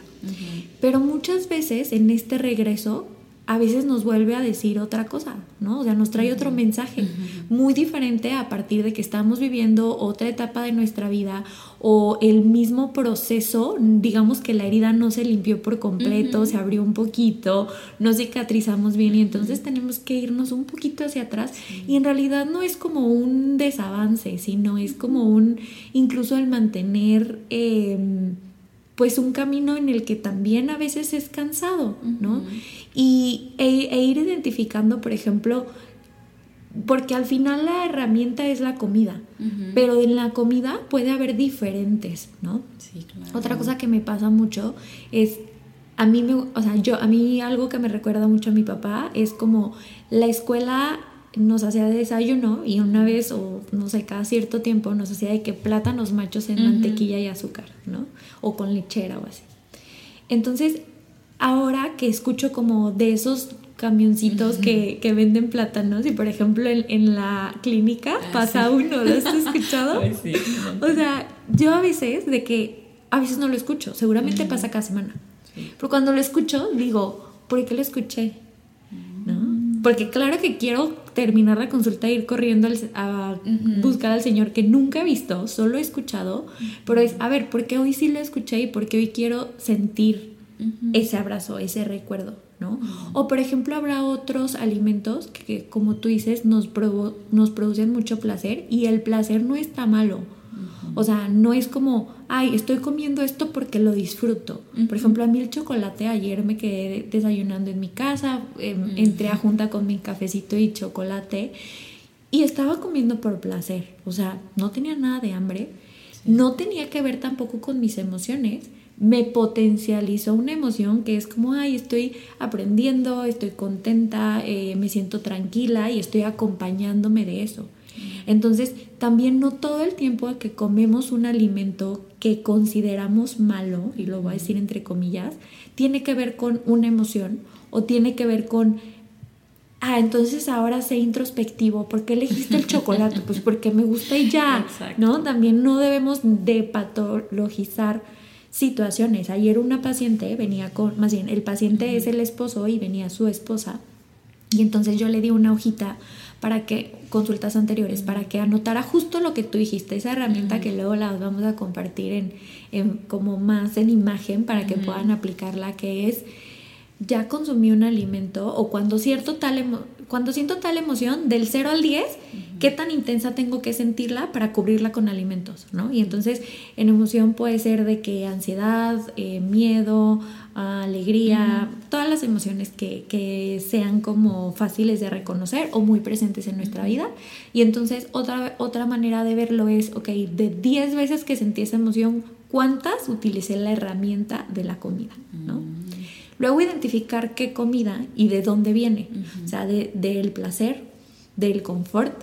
Pero muchas veces en este regreso a veces nos vuelve a decir otra cosa, ¿no? O sea, nos trae otro mensaje muy diferente a partir de que estamos viviendo otra etapa de nuestra vida o el mismo proceso, digamos que la herida no se limpió por completo, se abrió un poquito, no cicatrizamos bien y entonces tenemos que irnos un poquito hacia atrás y en realidad no es como un desavance, sino es como un, incluso el mantener... Em, pues un camino en el que también a veces es cansado, ¿no? Y e, e, ir identificando, por ejemplo, porque al final la herramienta es la comida, pero en la comida puede haber diferentes, ¿no? Sí, claro. Otra cosa que me pasa mucho es a mí me, o sea, yo a mí algo que me recuerda mucho a mi papá es como la escuela nos hacía desayuno y una vez o no sé, cada cierto tiempo nos hacía de que plátanos machos en mantequilla y azúcar, ¿no? O con lechera o así. Entonces, ahora que escucho como de esos camioncitos que, que, venden plátanos y por ejemplo en, la clínica ah, pasa uno, ¿lo has escuchado? (laughs) sí. O sea, yo a veces de que a veces no lo escucho, seguramente pasa cada semana. Pero cuando lo escucho digo, ¿por qué lo escuché? Porque claro que quiero terminar la consulta e ir corriendo a buscar al Señor que nunca he visto, solo he escuchado, pero es, a ver, ¿por qué hoy sí lo escuché y por qué hoy quiero sentir ese abrazo, ese recuerdo? ¿no? O por ejemplo habrá otros alimentos que, como tú dices nos, nos producen mucho placer y el placer no está malo o sea, no es como, ay, estoy comiendo esto porque lo disfruto. Por ejemplo, a mí el chocolate, ayer me quedé desayunando en mi casa, em, entré a junta con mi cafecito y chocolate y estaba comiendo por placer. O sea, no tenía nada de hambre, no tenía que ver tampoco con mis emociones. Me potencializó una emoción que es como, ay, estoy aprendiendo, estoy contenta, eh, me siento tranquila y estoy acompañándome de eso. Entonces, también no todo el tiempo que comemos un alimento que consideramos malo, y lo voy a decir entre comillas, tiene que ver con una emoción o tiene que ver con, ah, entonces ahora sé introspectivo, ¿por qué elegiste el chocolate? (laughs) Pues porque me gusta y ya, ¿no? También no debemos de patologizar situaciones. Ayer una paciente venía con, más bien, el paciente es el esposo y venía su esposa Y entonces yo le di una hojita para que, consultas anteriores, para que anotara justo lo que tú dijiste, esa herramienta que luego las vamos a compartir en, como más en imagen para que puedan aplicarla, que es ya consumí un alimento o cuando, cierto tal cuando siento tal emoción del 0 al 10, ¿qué tan intensa tengo que sentirla para cubrirla con alimentos? ¿no? Y entonces en emoción puede ser de que ansiedad, eh, miedo, alegría, todas las emociones que, que, sean como fáciles de reconocer o muy presentes en nuestra vida. Y entonces otra, otra manera de verlo es, ok, de 10 veces que sentí esa emoción, ¿cuántas utilicé la herramienta de la comida? ¿no? Luego identificar qué comida y de dónde viene, o sea, del placer, del confort,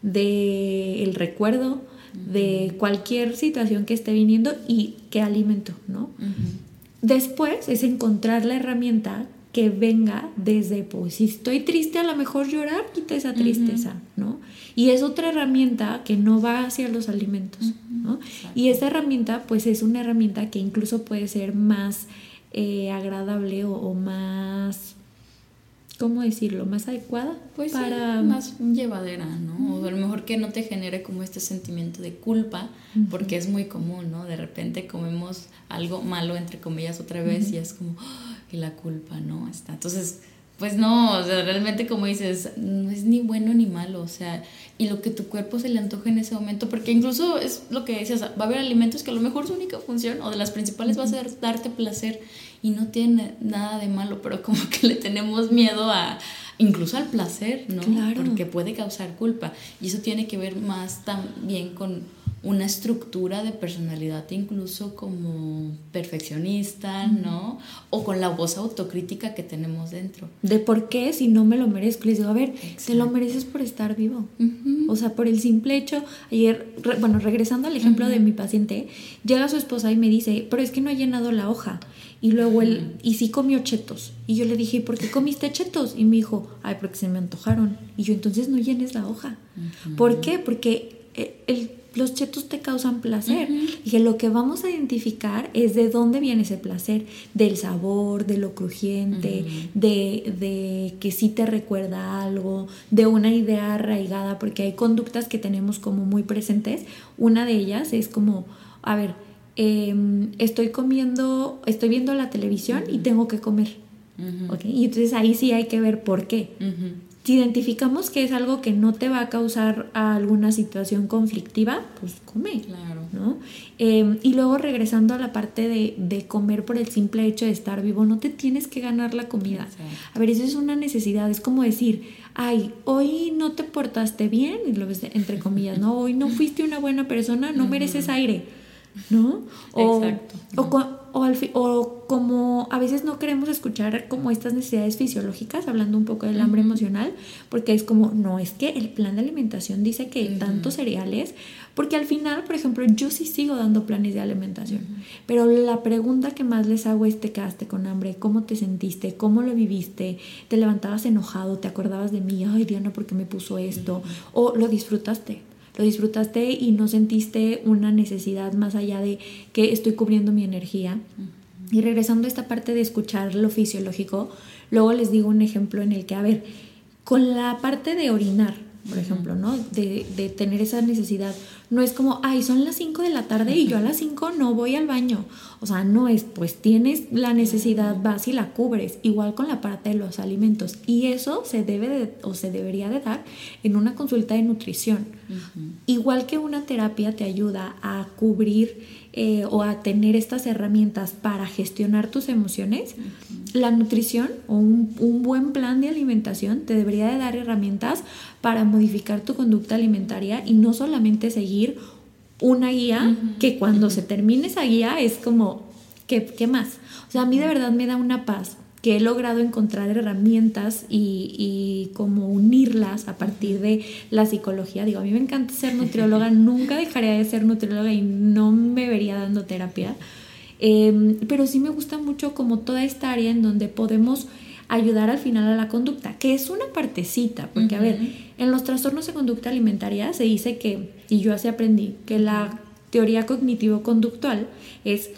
del recuerdo, de cualquier situación que esté viniendo y qué alimento, ¿no? Después es encontrar la herramienta que venga desde, pues si estoy triste, a lo mejor llorar quita esa tristeza, ¿no? Y es otra herramienta que no va hacia los alimentos, ¿no? Y esa herramienta, pues es una herramienta que incluso puede ser más eh, agradable o, más, ¿cómo decirlo? Más adecuada. Pues para... más llevadera, ¿no? O a lo mejor que no te genere como este sentimiento de culpa, porque es muy común, ¿no? De repente comemos algo malo, entre comillas, otra vez y es como, y la culpa, ¿no? Está. Entonces pues no, o sea, realmente como dices, no es ni bueno ni malo, o sea, y lo que tu cuerpo se le antoje en ese momento, porque incluso es lo que decías, va a haber alimentos que a lo mejor su única función o de las principales va a ser darte placer y no tiene nada de malo, pero como que le tenemos miedo a incluso al placer, ¿no? Claro. Porque puede causar culpa y eso tiene que ver más también con una estructura de personalidad incluso como perfeccionista, ¿no? O con la voz autocrítica que tenemos dentro. De por qué si no me lo merezco. Les digo, a ver, te lo mereces por estar vivo. O sea, por el simple hecho, ayer, bueno, regresando al ejemplo de mi paciente, llega su esposa y me dice, pero es que no ha llenado la hoja. Y luego él, y sí comió chetos. Y yo le dije, ¿por qué comiste chetos? Y me dijo, ay, porque se me antojaron. Y yo, entonces no llenes la hoja. ¿Por qué? Porque eh, el los chetos te causan placer. Y que lo que vamos a identificar es de dónde viene ese placer, del sabor, de lo crujiente, de, de, que sí te recuerda algo, de una idea arraigada, porque hay conductas que tenemos como muy presentes. Una de ellas es como, a ver, em, estoy comiendo, estoy viendo la televisión y tengo que comer. Y entonces ahí sí hay que ver por qué. Si identificamos que es algo que no te va a causar alguna situación conflictiva, pues come. Claro. ¿no? Em, y luego regresando a la parte de, comer por el simple hecho de estar vivo, no te tienes que ganar la comida. A ver, eso es una necesidad. Es como decir, ay, hoy no te portaste bien, entre comillas, ¿no? Hoy no (laughs) fuiste una buena persona, no mereces aire, ¿no? Exacto. O, o, al o como a veces no queremos escuchar como estas necesidades fisiológicas, hablando un poco del hambre emocional, porque es como, no, es que el plan de alimentación dice que tantos cereales, porque al final, por ejemplo, yo sí sigo dando planes de alimentación, pero la pregunta que más les hago es, ¿te quedaste con hambre? ¿Cómo te sentiste? ¿Cómo lo viviste? ¿Te levantabas enojado? ¿Te acordabas de mí? Ay, Diana, ¿por qué me puso esto? ¿O lo disfrutaste? Lo disfrutaste y no sentiste una necesidad más allá de que estoy cubriendo mi energía. Y regresando a esta parte de escuchar lo fisiológico, luego les digo un ejemplo en el que, a ver, con la parte de orinar, por ejemplo, ¿no? De, de, tener esa necesidad. No es como, ay, son las 5 de la tarde y yo a las 5 no voy al baño. O sea, no es, pues tienes la necesidad, vas y la cubres. Igual con la parte de los alimentos. Y eso se debe de, o se debería de dar en una consulta de nutrición. Igual que una terapia te ayuda a cubrir eh, o a tener estas herramientas para gestionar tus emociones, la nutrición o un, buen plan de alimentación te debería de dar herramientas para modificar tu conducta alimentaria y no solamente seguir una guía que cuando se termine esa guía es como, ¿qué, ¿qué más? O sea, a mí de verdad me da una paz que he logrado encontrar herramientas y, y, como unirlas a partir de la psicología. Digo, a mí me encanta ser nutrióloga, (laughs) nunca dejaría de ser nutrióloga y no me vería dando terapia. Em, pero sí me gusta mucho como toda esta área en donde podemos ayudar al final a la conducta, que es una partecita, porque a ver, en los trastornos de conducta alimentaria se dice que, y yo así aprendí, que la teoría cognitivo-conductual es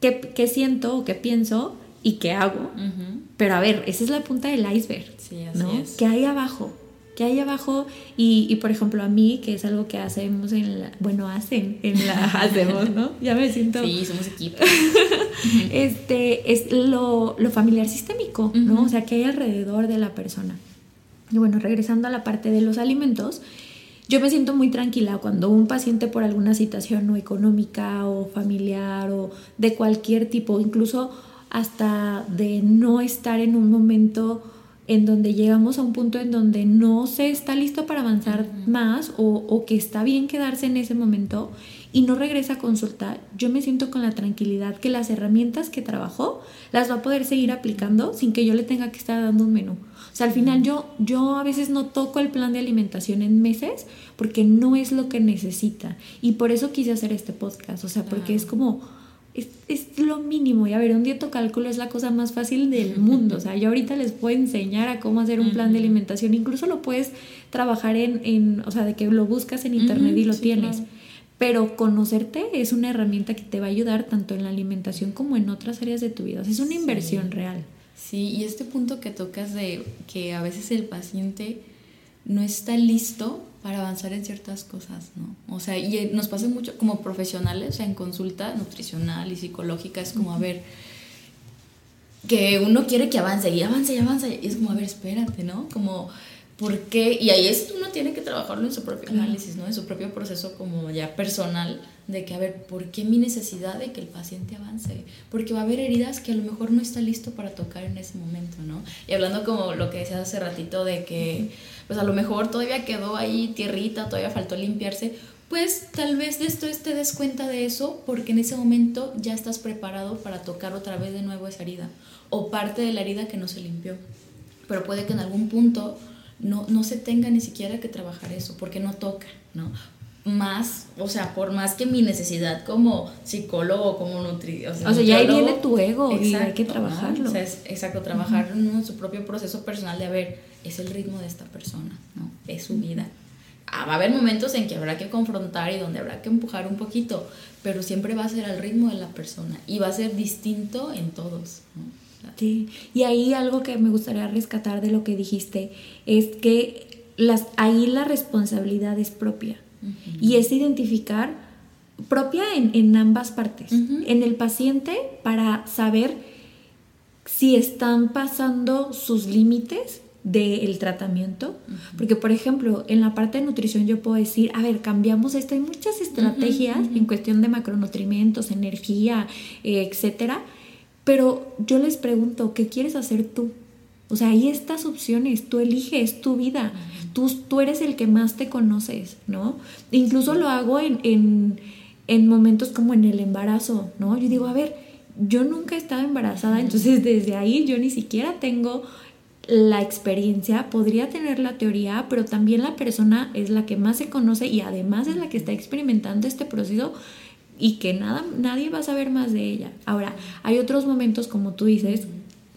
qué, qué siento o qué pienso y qué hago. Pero a ver, esa es la punta del iceberg, sí, así ¿no? Es. ¿Qué hay abajo? ¿Qué hay abajo? Y, y, por ejemplo, a mí, que es algo que hacemos en la, bueno, hacen, en la, (laughs) hacemos, ¿no? Ya me siento... Sí, somos equipo. (laughs) este, es lo, lo familiar sistémico, ¿no? O sea, ¿qué hay alrededor de la persona? Y bueno, regresando a la parte de los alimentos, yo me siento muy tranquila cuando un paciente por alguna situación o económica o familiar o de cualquier tipo, incluso hasta de no estar en un momento en donde llegamos a un punto en donde no se está listo para avanzar más o, o, que está bien quedarse en ese momento y no regresa a consultar, yo me siento con la tranquilidad que las herramientas que trabajó las va a poder seguir aplicando sin que yo le tenga que estar dando un menú. O sea, al final yo, yo a veces no toco el plan de alimentación en meses porque no es lo que necesita. Y por eso quise hacer este podcast. O sea, porque es como, es, es, lo mínimo. Y a ver, un dietocálculo es la cosa más fácil del (laughs) mundo. O sea, yo ahorita les puedo enseñar a cómo hacer un plan de alimentación. Incluso lo puedes trabajar en, en o sea, de que lo buscas en internet y lo sí, tienes. claro. Pero conocerte es una herramienta que te va a ayudar tanto en la alimentación como en otras áreas de tu vida. O sea, es una inversión real. Sí, y este punto que tocas de que a veces el paciente no está listo para avanzar en ciertas cosas, ¿no? O sea, y nos pasa mucho como profesionales, o sea, en consulta nutricional y psicológica, es como, a ver, que uno quiere que avance y avance y avance, y es como, a ver, espérate, ¿no? Como, ¿por qué? Y ahí es uno tiene que trabajarlo en su propio análisis, ¿no? En su propio proceso como ya personal, de que, a ver, ¿por qué mi necesidad de que el paciente avance? Porque va a haber heridas que a lo mejor no está listo para tocar en ese momento, ¿no? Y hablando como lo que decías hace ratito de que, pues a lo mejor todavía quedó ahí tierrita, todavía faltó limpiarse, pues tal vez después te des cuenta de eso porque en ese momento ya estás preparado para tocar otra vez de nuevo esa herida o parte de la herida que no se limpió. Pero puede que en algún punto no, no se tenga ni siquiera que trabajar eso porque no toca, ¿no? más, o sea, por más que mi necesidad como psicólogo, como nutri... O sea, o sea ya ahí viene tu ego exacto, y hay que trabajarlo. ¿no? O sea, es, exacto, trabajar uh -huh. en su propio proceso personal de, a ver, es el ritmo de esta persona, ¿no? Es su vida. Ah, va a haber momentos en que habrá que confrontar y donde habrá que empujar un poquito, pero siempre va a ser al ritmo de la persona y va a ser distinto en todos, ¿no? Sí, y ahí algo que me gustaría rescatar de lo que dijiste es que las, ahí la responsabilidad es propia. Uh -huh. Y es identificar propia en, en ambas partes. Uh -huh. En el paciente para saber si están pasando sus límites del tratamiento. Uh -huh. Porque, por ejemplo, en la parte de nutrición yo puedo decir, a ver, cambiamos esto. Hay muchas estrategias en cuestión de macronutrientes, energía, eh, etcétera. Pero yo les pregunto, ¿qué quieres hacer tú? O sea, hay estas opciones, tú eliges tu vida, tú, tú eres el que más te conoces, ¿no? Incluso lo hago en, en, en, momentos como en el embarazo, ¿no? Yo digo, a ver, yo nunca he estado embarazada, entonces desde ahí yo ni siquiera tengo la experiencia, podría tener la teoría, pero también la persona es la que más se conoce y además es la que está experimentando este proceso y que nada, nadie va a saber más de ella. Ahora, hay otros momentos, como tú dices,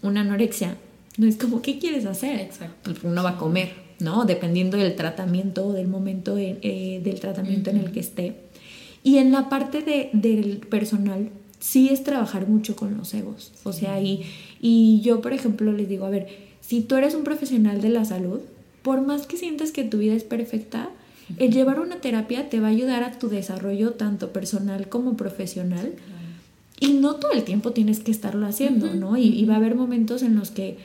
una anorexia, no es como, ¿qué quieres hacer? Exacto. Pues uno va a comer, ¿no? Dependiendo del tratamiento, del momento eh, eh, del tratamiento uh -huh. en el que esté. Y en la parte de, del personal, sí es trabajar mucho con los egos. O sea, y, y yo, por ejemplo, les digo, a ver, si tú eres un profesional de la salud, por más que sientas que tu vida es perfecta. El llevar una terapia te va a ayudar a tu desarrollo tanto personal como profesional. Y no todo el tiempo tienes que estarlo haciendo. ¿no? Y, y va a haber momentos en los que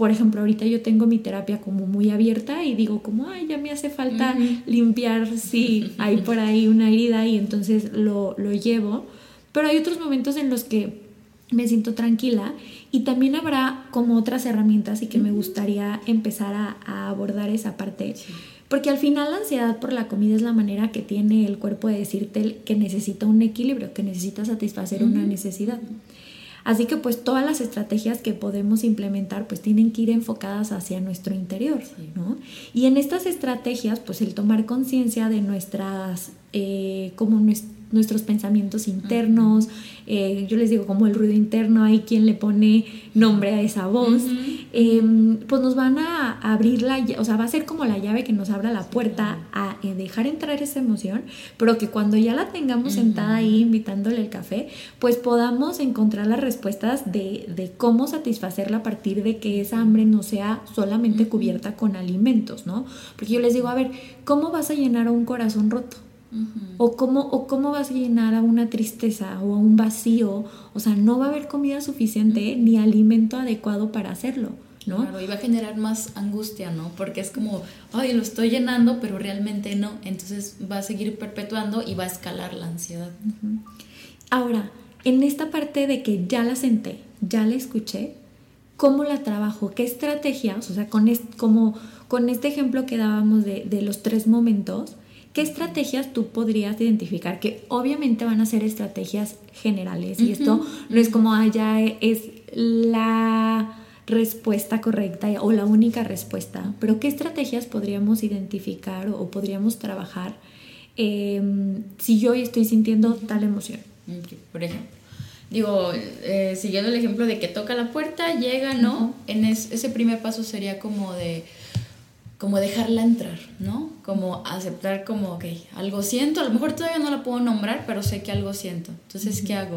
por ejemplo, ahorita yo tengo mi terapia como muy abierta y digo como, ay, ya me hace falta uh -huh. limpiar si hay por ahí una herida y entonces lo, lo llevo. Pero hay otros momentos en los que me siento tranquila y también habrá como otras herramientas y que uh -huh. me gustaría empezar a, a abordar esa parte. Sí. Porque al final la ansiedad por la comida es la manera que tiene el cuerpo de decirte que necesita un equilibrio, que necesita satisfacer uh -huh. una necesidad. Así que pues todas las estrategias que podemos implementar pues tienen que ir enfocadas hacia nuestro interior. ¿no? Y en estas estrategias pues el tomar conciencia de nuestras, eh, como nuestros pensamientos internos, eh, yo les digo como el ruido interno, hay quien le pone nombre a esa voz, em, pues nos van a abrir la, o sea, va a ser como la llave que nos abra la puerta a eh, dejar entrar esa emoción, pero que cuando ya la tengamos sentada ahí invitándole el café, pues podamos encontrar las respuestas de, de cómo satisfacerla a partir de que esa hambre no sea solamente cubierta con alimentos, ¿no? Porque yo les digo, a ver, ¿cómo vas a llenar un corazón roto? O, cómo, o cómo vas a llenar a una tristeza o a un vacío. O sea, no va a haber comida suficiente ni alimento adecuado para hacerlo. ¿no? Claro, y va a generar más angustia, ¿no? Porque es como, ay, lo estoy llenando, pero realmente no. Entonces va a seguir perpetuando y va a escalar la ansiedad. Ahora, en esta parte de que ya la senté, ya la escuché, ¿cómo la trabajo? ¿Qué estrategias? O sea, con, como, con este ejemplo que dábamos de, de los tres momentos, ¿Qué estrategias tú podrías identificar? Que obviamente van a ser estrategias generales y esto no es como, ah, ya es la respuesta correcta o la única respuesta, pero ¿qué estrategias podríamos identificar o, podríamos trabajar em, si yo estoy sintiendo tal emoción? Por ejemplo, digo, eh, siguiendo el ejemplo de que toca la puerta, llega, ¿no? En ese primer paso sería como de como dejarla entrar, ¿no? Como aceptar como, ok, algo siento, a lo mejor todavía no la puedo nombrar, pero sé que algo siento. Entonces, ¿qué hago?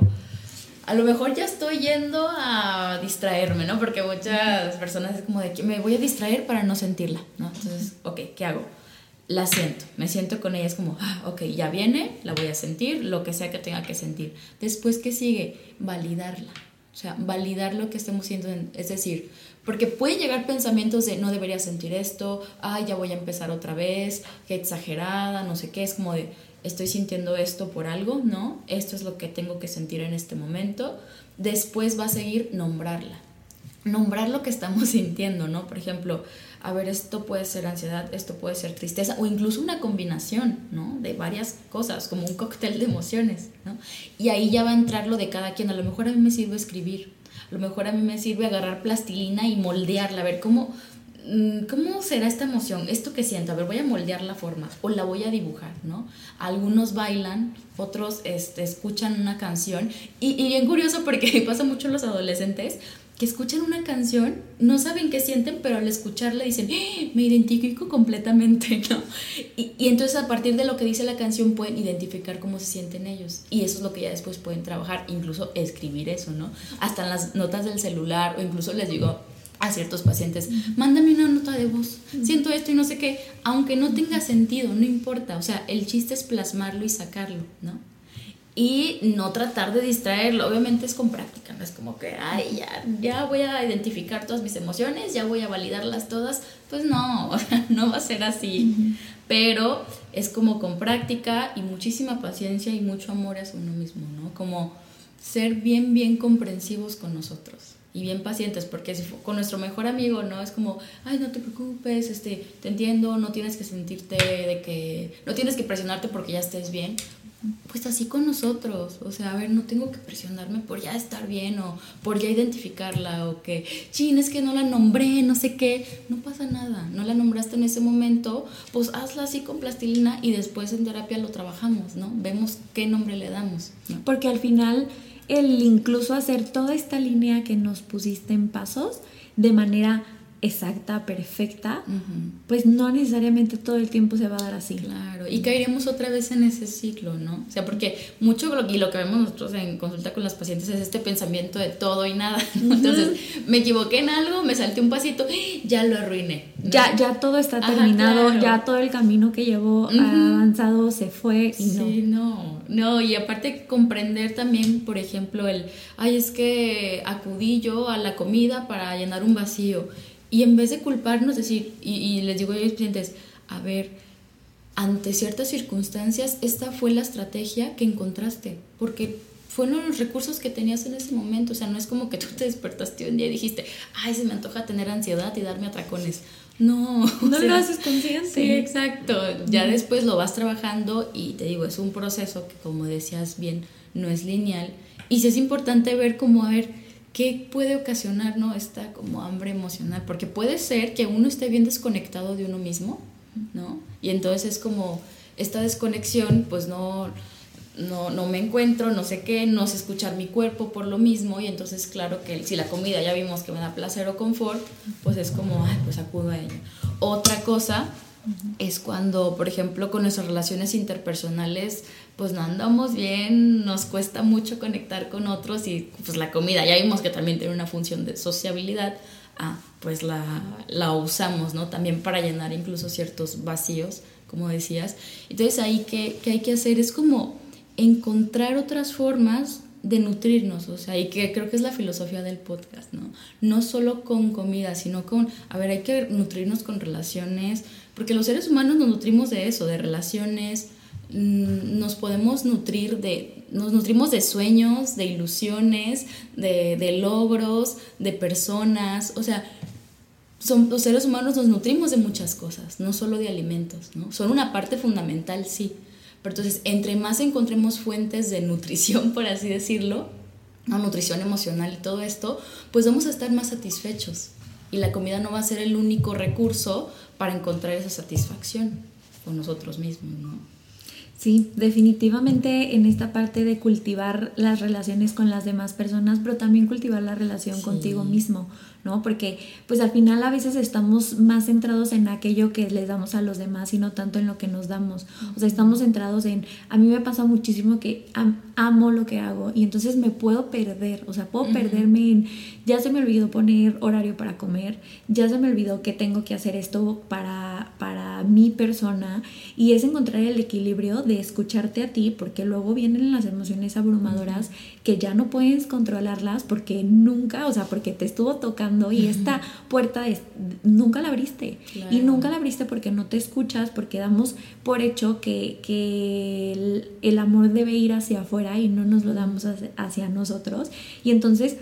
A lo mejor ya estoy yendo a distraerme, ¿no? Porque muchas personas es como de que me voy a distraer para no sentirla, ¿no? Entonces, ok, ¿qué hago? La siento, me siento con ella, es como, ah, ok, ya viene, la voy a sentir, lo que sea que tenga que sentir. Después, ¿qué sigue? Validarla. O sea, validar lo que estemos sintiendo, es decir, porque pueden llegar pensamientos de no debería sentir esto, ay, ya voy a empezar otra vez, qué exagerada, no sé qué, es como de estoy sintiendo esto por algo, ¿no? Esto es lo que tengo que sentir en este momento. Después va a seguir nombrarla. Nombrar lo que estamos (laughs) sintiendo, ¿no? Por ejemplo, a ver, esto puede ser ansiedad, esto puede ser tristeza o incluso una combinación, ¿no? De varias cosas, como un cóctel de emociones, ¿no? Y ahí ya va a entrar lo de cada quien. A lo mejor a mí me sirve escribir, a lo mejor a mí me sirve agarrar plastilina y moldearla, a ver cómo, mm, cómo será esta emoción, esto que siento, a ver, voy a moldear la forma o la voy a dibujar, ¿no? Algunos bailan, otros este, escuchan una canción y, y bien curioso porque (laughs) pasa mucho en los adolescentes, que escuchan una canción, no saben qué sienten, pero al escucharla dicen, ¡Ah! me identifico completamente, (laughs) ¿no? Y, y, entonces a partir de lo que dice la canción pueden identificar cómo se sienten ellos. Y eso es lo que ya después pueden trabajar, incluso escribir eso, ¿no? Hasta en las notas del celular o incluso les digo a ciertos pacientes, mándame una nota de voz, siento esto y no sé qué, aunque no tenga sentido, no importa, o sea, el chiste es plasmarlo y sacarlo, ¿no? Y no tratar de distraerlo. Obviamente es con práctica, no es como que, ay, ya, ya voy a identificar todas mis emociones, ya voy a validarlas todas. Pues no, (laughs) no va a ser así. Pero es como con práctica y muchísima paciencia y mucho amor hacia uno mismo, ¿no? Como ser bien, bien comprensivos con nosotros y bien pacientes, porque si con nuestro mejor amigo, ¿no? Es como, ay, no te preocupes, este, te entiendo, no tienes que sentirte de que, no tienes que presionarte porque ya estés bien, pues así con nosotros, o sea, a ver, no tengo que presionarme por ya estar bien o por ya identificarla o que, chin, es que no la nombré, no sé qué, no pasa nada, no la nombraste en ese momento, pues hazla así con plastilina y después en terapia lo trabajamos, ¿no? Vemos qué nombre le damos. Porque al final, el incluso hacer toda esta línea que nos pusiste en pasos de manera exacta, perfecta, pues no necesariamente todo el tiempo se va a dar así. Claro, y caeremos otra vez en ese ciclo, ¿no? O sea, porque mucho y lo que vemos nosotros en consulta con las pacientes es este pensamiento de todo y nada. Entonces, me equivoqué en algo, me salté un pasito, ya lo arruiné. Ya, ya todo está terminado, ya todo el camino que llevo avanzado se fue y no. Sí, no, no, y aparte comprender también, por ejemplo, el, ay, es que acudí yo a la comida para llenar un vacío y en vez de culparnos, decir, y, les digo a mis clientes, a ver, ante ciertas circunstancias, esta fue la estrategia que encontraste, porque fueron los recursos que tenías en ese momento. O sea, no es como que tú te despertaste un día y dijiste, ay, se me antoja tener ansiedad y darme atracones. No, (laughs) no lo haces consciente. Sí, exacto. Ya después lo vas trabajando y te digo, es un proceso que, como decías bien, no es lineal. Y sí es importante ver cómo, a ver, ¿qué puede ocasionar ¿no? esta como hambre emocional? Porque puede ser que uno esté bien desconectado de uno mismo, ¿no? Y entonces es como esta desconexión, pues no, no, no me encuentro, no sé qué, no sé escuchar mi cuerpo por lo mismo y entonces claro que si la comida ya vimos que me da placer o confort, pues es como, ay, pues acudo a ella. Otra cosa es cuando, por ejemplo, con nuestras relaciones interpersonales, pues no andamos bien, nos cuesta mucho conectar con otros y pues la comida, ya vimos que también tiene una función de sociabilidad, ah, pues la, la usamos, ¿no? También para llenar incluso ciertos vacíos, como decías. Entonces ahí que, que hay que hacer es como encontrar otras formas de nutrirnos, o sea, y que creo que es la filosofía del podcast, ¿no? No solo con comida, sino con, a ver, hay que nutrirnos con relaciones, porque los seres humanos nos nutrimos de eso, de relaciones, nos podemos nutrir de, nos nutrimos de sueños, de ilusiones, de, de logros, de personas, o sea, son, los seres humanos nos nutrimos de muchas cosas, no solo de alimentos, ¿no? Son una parte fundamental, sí, pero entonces, entre más encontremos fuentes de nutrición, por así decirlo, no, nutrición emocional y todo esto, pues vamos a estar más satisfechos. Y la comida no va a ser el único recurso para encontrar esa satisfacción con nosotros mismos, ¿no? Sí, definitivamente en esta parte de cultivar las relaciones con las demás personas, pero también cultivar la relación contigo mismo, ¿no? Porque pues al final a veces estamos más centrados en aquello que les damos a los demás y no tanto en lo que nos damos. O sea, estamos centrados en, a mí me pasa muchísimo que amo lo que hago y entonces me puedo perder, o sea, puedo perderme en, ya se me olvidó poner horario para comer, ya se me olvidó que tengo que hacer esto para, para mi persona y es encontrar el equilibrio de escucharte a ti porque luego vienen las emociones abrumadoras que ya no puedes controlarlas porque nunca, o sea, porque te estuvo tocando y esta puerta nunca la abriste. Y nunca la abriste porque no te escuchas, porque damos por hecho que, que el, amor debe ir hacia afuera y no nos lo damos hacia nosotros. Y entonces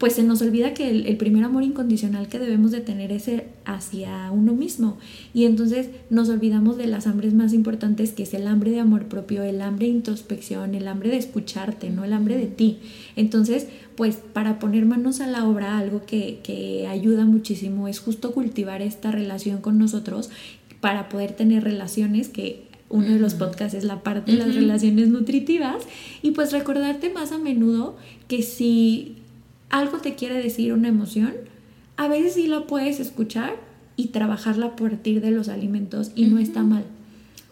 pues se nos olvida que el, primer amor incondicional que debemos de tener es hacia uno mismo. Y entonces nos olvidamos de las hambres más importantes, que es el hambre de amor propio, el hambre de introspección, el hambre de escucharte, ¿no? El hambre de ti. Entonces, pues para poner manos a la obra, algo que, que ayuda muchísimo es justo cultivar esta relación con nosotros para poder tener relaciones que uno de los podcasts es la parte de las relaciones nutritivas y pues recordarte más a menudo que si algo te quiere decir una emoción, a veces sí la puedes escuchar y trabajarla a partir de los alimentos y no está mal.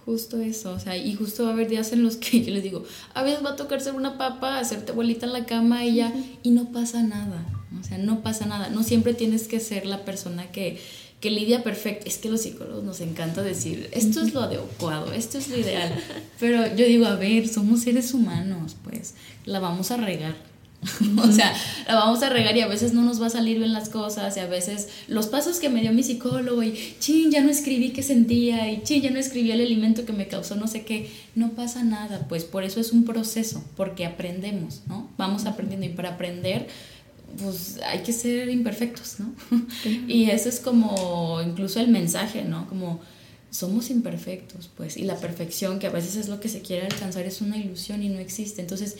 Justo eso, o sea, y justo va a haber días en los que (laughs) yo les digo, a veces va a tocarse una papa, hacerte bolita en la cama y ya, y no pasa nada, o sea, no pasa nada, no siempre tienes que ser la persona que, que lidia perfecto, es que los psicólogos nos encanta decir, esto es lo adecuado, esto es lo ideal, pero yo digo, a ver, somos seres humanos, pues, la vamos a regar, (laughs) o sea, la vamos a regar y a veces no nos va a salir bien las cosas y a veces los pasos que me dio mi psicólogo y chin, ya no escribí qué sentía y chin, ya no escribí el alimento que me causó no sé qué, no pasa nada, pues por eso es un proceso, porque aprendemos, ¿no? Vamos aprendiendo y para aprender pues hay que ser imperfectos, ¿no? (laughs) Y eso es como incluso el mensaje, ¿no? Como somos imperfectos, pues, y la perfección, que a veces es lo que se quiere alcanzar, es una ilusión y no existe. Entonces,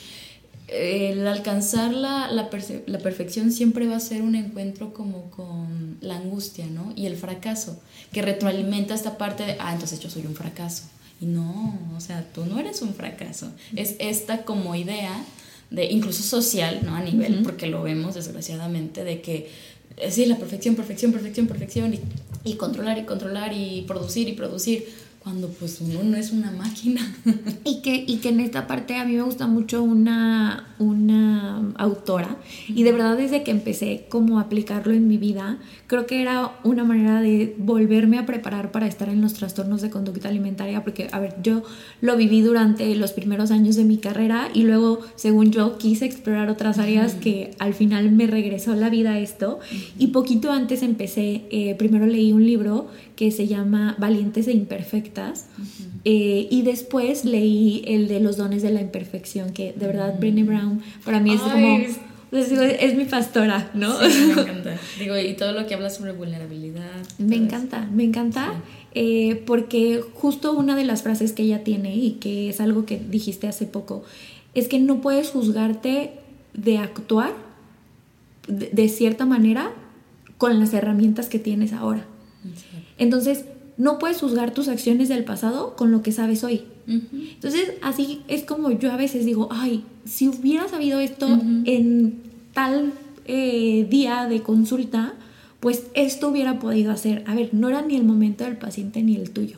el alcanzar la, la, perfección siempre va a ser un encuentro como con la angustia, ¿no? Y el fracaso, que retroalimenta esta parte de, ah, entonces yo soy un fracaso. Y no, o sea, tú no eres un fracaso. Es esta como idea de, incluso social, ¿no? A nivel, porque lo vemos desgraciadamente, de que, eh, sí, la perfección, perfección, perfección, perfección, y, y controlar y controlar y producir y producir cuando pues uno no es una máquina. (laughs) y, que, y que en esta parte a mí me gusta mucho una, una autora. Y de verdad desde que empecé como a aplicarlo en mi vida, creo que era una manera de volverme a preparar para estar en los trastornos de conducta alimentaria, porque a ver, yo lo viví durante los primeros años de mi carrera y luego, según yo, quise explorar otras áreas que al final me regresó la vida a esto y poquito antes empecé, eh, primero leí un libro que se llama Valientes e Imperfectas. Eh, y después leí el de los dones de la imperfección, que de verdad Brené Brown para mí es como... Es, mi pastora, ¿no? Sí, me (laughs) encanta. Digo, y todo lo que habla sobre vulnerabilidad. Me encanta, me encanta. Eh, porque justo una de las frases que ella tiene y que es algo que dijiste hace poco, es que no puedes juzgarte de actuar de, cierta manera con las herramientas que tienes ahora. Entonces, no puedes juzgar tus acciones del pasado con lo que sabes hoy. Entonces, así es como yo a veces digo, ay, si hubiera sabido esto en tal eh, día de consulta, pues esto hubiera podido hacer. A ver, no era ni el momento del paciente ni el tuyo.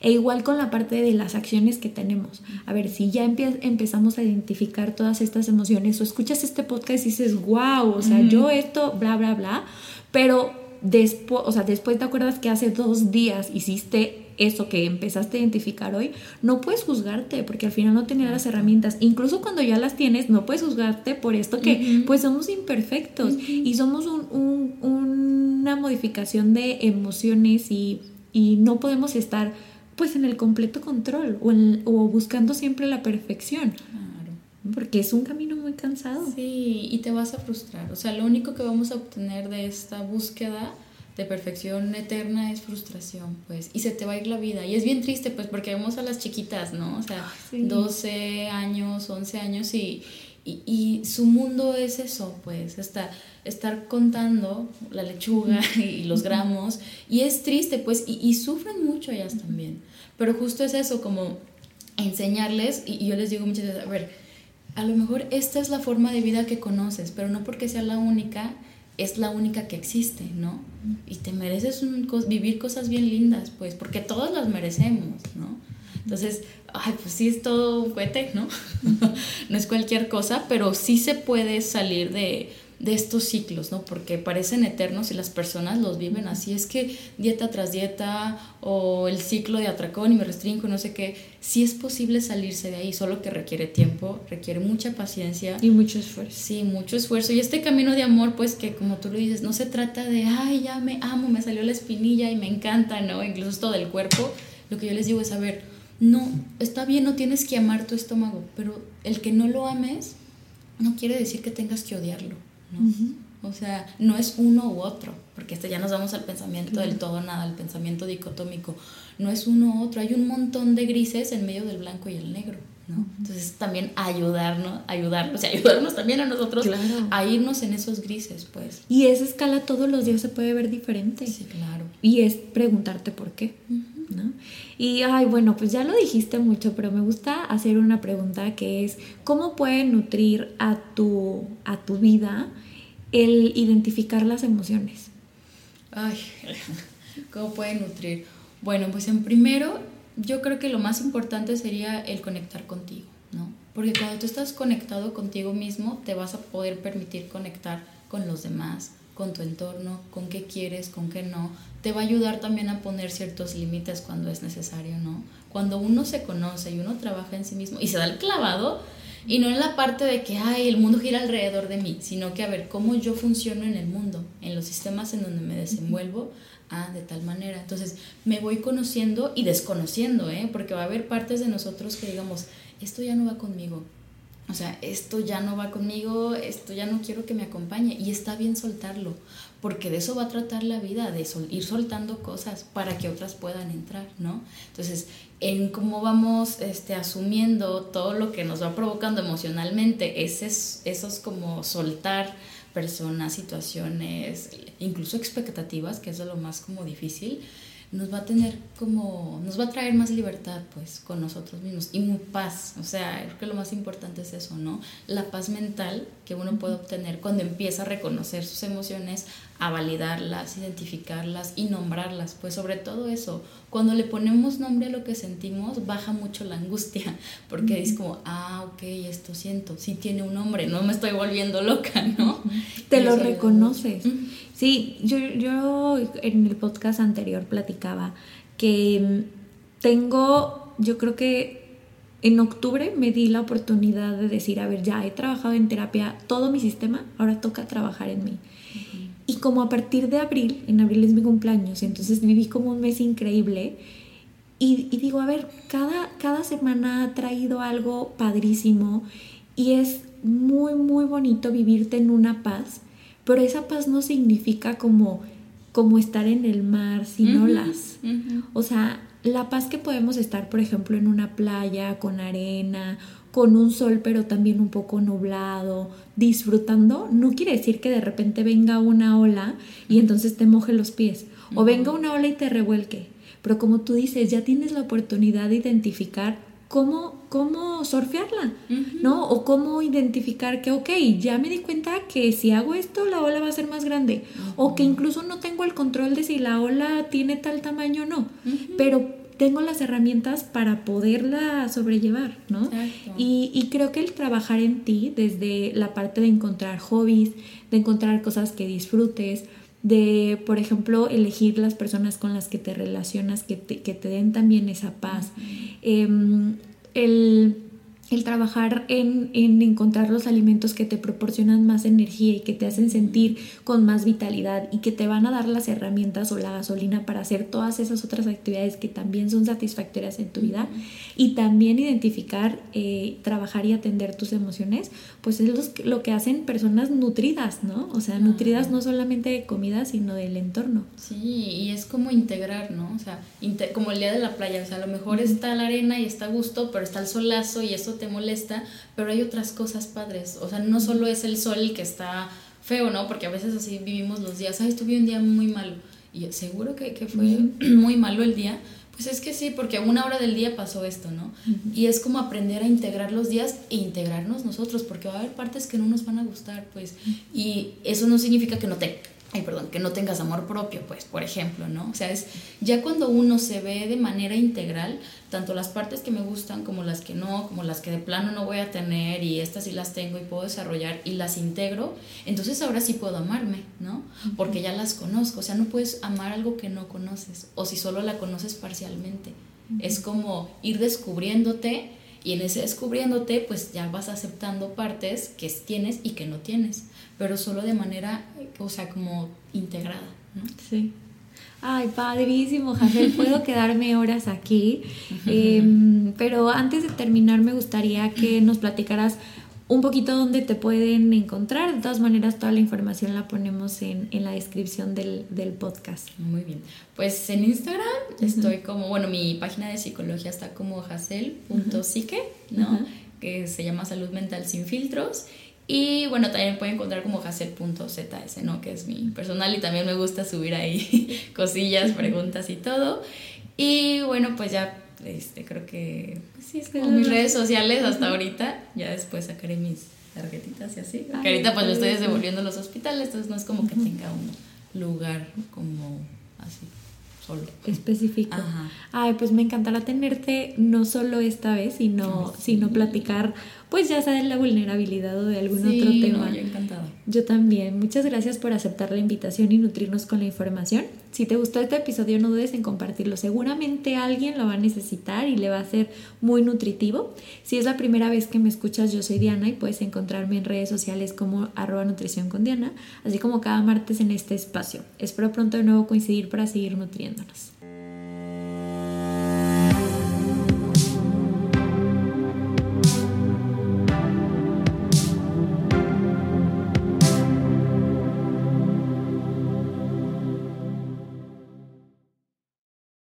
E igual con la parte de las acciones que tenemos. A ver, si ya empezamos a identificar todas estas emociones o escuchas este podcast y dices, wow, o sea, yo esto, bla, bla, bla, pero después, o sea, después te acuerdas que hace dos días hiciste eso que empezaste a identificar hoy, no puedes juzgarte porque al final no tenías las herramientas. Incluso cuando ya las tienes, no puedes juzgarte por esto que pues somos imperfectos y somos una modificación de emociones y, no podemos estar pues en el completo control o, o buscando siempre la perfección. Porque es un camino cansado. Sí, y te vas a frustrar. O sea, lo único que vamos a obtener de esta búsqueda de perfección eterna es frustración, pues. Y se te va a ir la vida. Y es bien triste, pues, porque vemos a las chiquitas, ¿no? O sea, 12 años, 11 años y, y, su mundo es eso, pues, está, estar contando la lechuga (laughs) y los gramos. Y es triste, pues, y, y sufren mucho ellas también. Pero justo es eso, como enseñarles, y, y yo les digo muchas veces, a ver, a lo mejor esta es la forma de vida que conoces, pero no porque sea la única, es la única que existe, ¿no? Y te mereces vivir cosas bien lindas, pues, porque todos las merecemos, ¿no? Entonces, ay, pues sí es todo un cohete, ¿no? (laughs) no es cualquier cosa, pero sí se puede salir de, de estos ciclos, ¿no? Porque parecen eternos y las personas los viven así. Es que dieta tras dieta o el ciclo de atracón y me restringo, no sé qué, sí es posible salirse de ahí, solo que requiere tiempo, requiere mucha paciencia. Y mucho esfuerzo. Sí, mucho esfuerzo. Y este camino de amor, pues que como tú lo dices, no se trata de, ay, ya me amo, me salió la espinilla y me encanta, ¿no? Incluso esto del cuerpo. Lo que yo les digo es, a ver, no, está bien, no tienes que amar tu estómago, pero el que no lo ames no quiere decir que tengas que odiarlo. O sea, no es uno u otro, porque este ya nos vamos al pensamiento del todo nada, al pensamiento dicotómico. No es uno u otro, hay un montón de grises en medio del blanco y el negro. ¿no? Entonces también ayudarnos, ayudarnos, (laughs) ayudarnos también a nosotros a irnos en esos grises, pues. Y esa escala todos los días se puede ver diferente. Sí, claro. Y es preguntarte por qué, ¿no? Y, ay, bueno, pues ya lo dijiste mucho, pero me gusta hacer una pregunta que es, ¿cómo puede nutrir a tu, a tu vida el identificar las emociones? Ay, (laughs) ¿cómo puede nutrir? Bueno, pues en primero yo creo que lo más importante sería el conectar contigo, ¿no? Porque cuando tú estás conectado contigo mismo, te vas a poder permitir conectar con los demás, con tu entorno, con qué quieres, con qué no. Te va a ayudar también a poner ciertos límites cuando es necesario, ¿no? Cuando uno se conoce y uno trabaja en sí mismo y se da el clavado, y no en la parte de que, ay, el mundo gira alrededor de mí, sino que a ver cómo yo funciono en el mundo, en los sistemas en donde me desenvuelvo, ah, de tal manera. Entonces me voy conociendo y desconociendo, ¿eh? porque va a haber partes de nosotros que digamos, esto ya no va conmigo. O sea, esto ya no va conmigo, esto ya no quiero que me acompañe. Y está bien soltarlo, porque de eso va a tratar la vida, de ir soltando cosas para que otras puedan entrar, ¿no? Entonces, en cómo vamos este, asumiendo todo lo que nos va provocando emocionalmente, ese, esos como soltar personas, situaciones, incluso expectativas, que es lo más como difícil, nos va a tener como, nos va a traer más libertad pues con nosotros mismos. Y paz, o sea, creo que lo más importante es eso, ¿no? La paz mental que uno puede obtener cuando empieza a reconocer sus emociones, a validarlas, identificarlas y nombrarlas, pues sobre todo eso, cuando le ponemos nombre a lo que sentimos, baja mucho la angustia, (laughs) porque es como, ah, ok, esto siento, sí tiene un nombre, no me estoy volviendo loca, ¿no? Te lo reconoces. Sí, yo, yo en el podcast anterior platicaba que mm, tengo, yo creo que en octubre me di la oportunidad de decir, a ver, ya he trabajado en terapia todo mi sistema, ahora toca trabajar en mí. Y como a partir de abril, en abril es mi cumpleaños, entonces viví como un mes increíble. Y, y digo, a ver, cada, cada semana ha traído algo padrísimo y es muy, muy bonito vivirte en una paz, pero esa paz no significa como, como estar en el mar sin olas. O sea, la paz que podemos estar, por ejemplo, en una playa con arena con un sol pero también un poco nublado, disfrutando, no quiere decir que de repente venga una ola y entonces te moje los pies, o venga una ola y te revuelque, pero como tú dices, ya tienes la oportunidad de identificar cómo, cómo surfearla, ¿no? O cómo identificar que, ok, ya me di cuenta que si hago esto, la ola va a ser más grande. O que incluso no tengo el control de si la ola tiene tal tamaño o no. Pero tengo las herramientas para poderla sobrellevar, ¿no? Y, y, creo que el trabajar en ti, desde la parte de encontrar hobbies, de encontrar cosas que disfrutes, de, por ejemplo, elegir las personas con las que te relacionas, que te, que te den también esa paz. Em, el el trabajar en, encontrar los alimentos que te proporcionan más energía y que te hacen sentir con más vitalidad y que te van a dar las herramientas o la gasolina para hacer todas esas otras actividades que también son satisfactorias en tu vida y también identificar, eh, trabajar y atender tus emociones, pues es lo que hacen personas nutridas, ¿no? O sea, nutridas no solamente de comida, sino del entorno. Sí, y es como integrar, ¿no? O sea, como el día de la playa, o sea, a lo mejor está la arena y está a gusto, pero está el solazo y eso te molesta, pero hay otras cosas padres. O sea, no solo es el sol el que está feo, ¿no? Porque a veces así vivimos los días. Ay, estuve un día muy malo. Y yo, seguro que, que fue (clears throat) muy malo el día. Pues es que sí, porque a una hora del día pasó esto, ¿no? Y es como aprender a integrar los días e integrarnos nosotros, porque va a haber partes que no nos van a gustar, pues. Y eso no significa que no te ay, perdón, que no tengas amor propio, pues, por ejemplo, ¿no? O sea, es ya cuando uno se ve de manera integral, tanto las partes que me gustan como las que no, como las que de plano no voy a tener y estas sí las tengo y puedo desarrollar y las integro, entonces ahora sí puedo amarme, ¿no? Porque ya las conozco, o sea, no puedes amar algo que no conoces o si solo la conoces parcialmente. Es como ir descubriéndote y en ese descubriéndote, pues ya vas aceptando partes que tienes y que no tienes, pero solo de manera, o sea, como integrada. ¿no? Sí. Ay, padrísimo, Jafel. Puedo (laughs) quedarme horas aquí. (laughs) Em, pero antes de terminar, me gustaría que nos platicaras un poquito dónde te pueden encontrar. De todas maneras, toda la información la ponemos en, la descripción del, podcast. Muy bien. Pues en Instagram estoy como, bueno, mi página de psicología está como hasel.psique, ¿no? Que se llama Salud Mental Sin Filtros. Y bueno, también pueden encontrar como hasel.zs, ¿no? Que es mi personal y también me gusta subir ahí (laughs) cosillas, preguntas y todo. Y bueno, pues ya este, creo que pues sí, es como mis redes sociales hasta ahorita. Ya después sacaré mis tarjetitas y así. Porque ahorita pues me estoy devolviendo los hospitales, entonces no es como que tenga un lugar como así solo. Específico. Ay, pues me encantará tenerte no solo esta vez, sino, sino platicar pues ya sea de la vulnerabilidad o de algún otro tema. No, yo encantada. Yo también. Muchas gracias por aceptar la invitación y nutrirnos con la información. Si te gustó este episodio, no dudes en compartirlo. Seguramente alguien lo va a necesitar y le va a ser muy nutritivo. Si es la primera vez que me escuchas, yo soy Diana y puedes encontrarme en redes sociales como arroba nutrición con Diana, así como cada martes en este espacio. Espero pronto de nuevo coincidir para seguir nutriéndonos.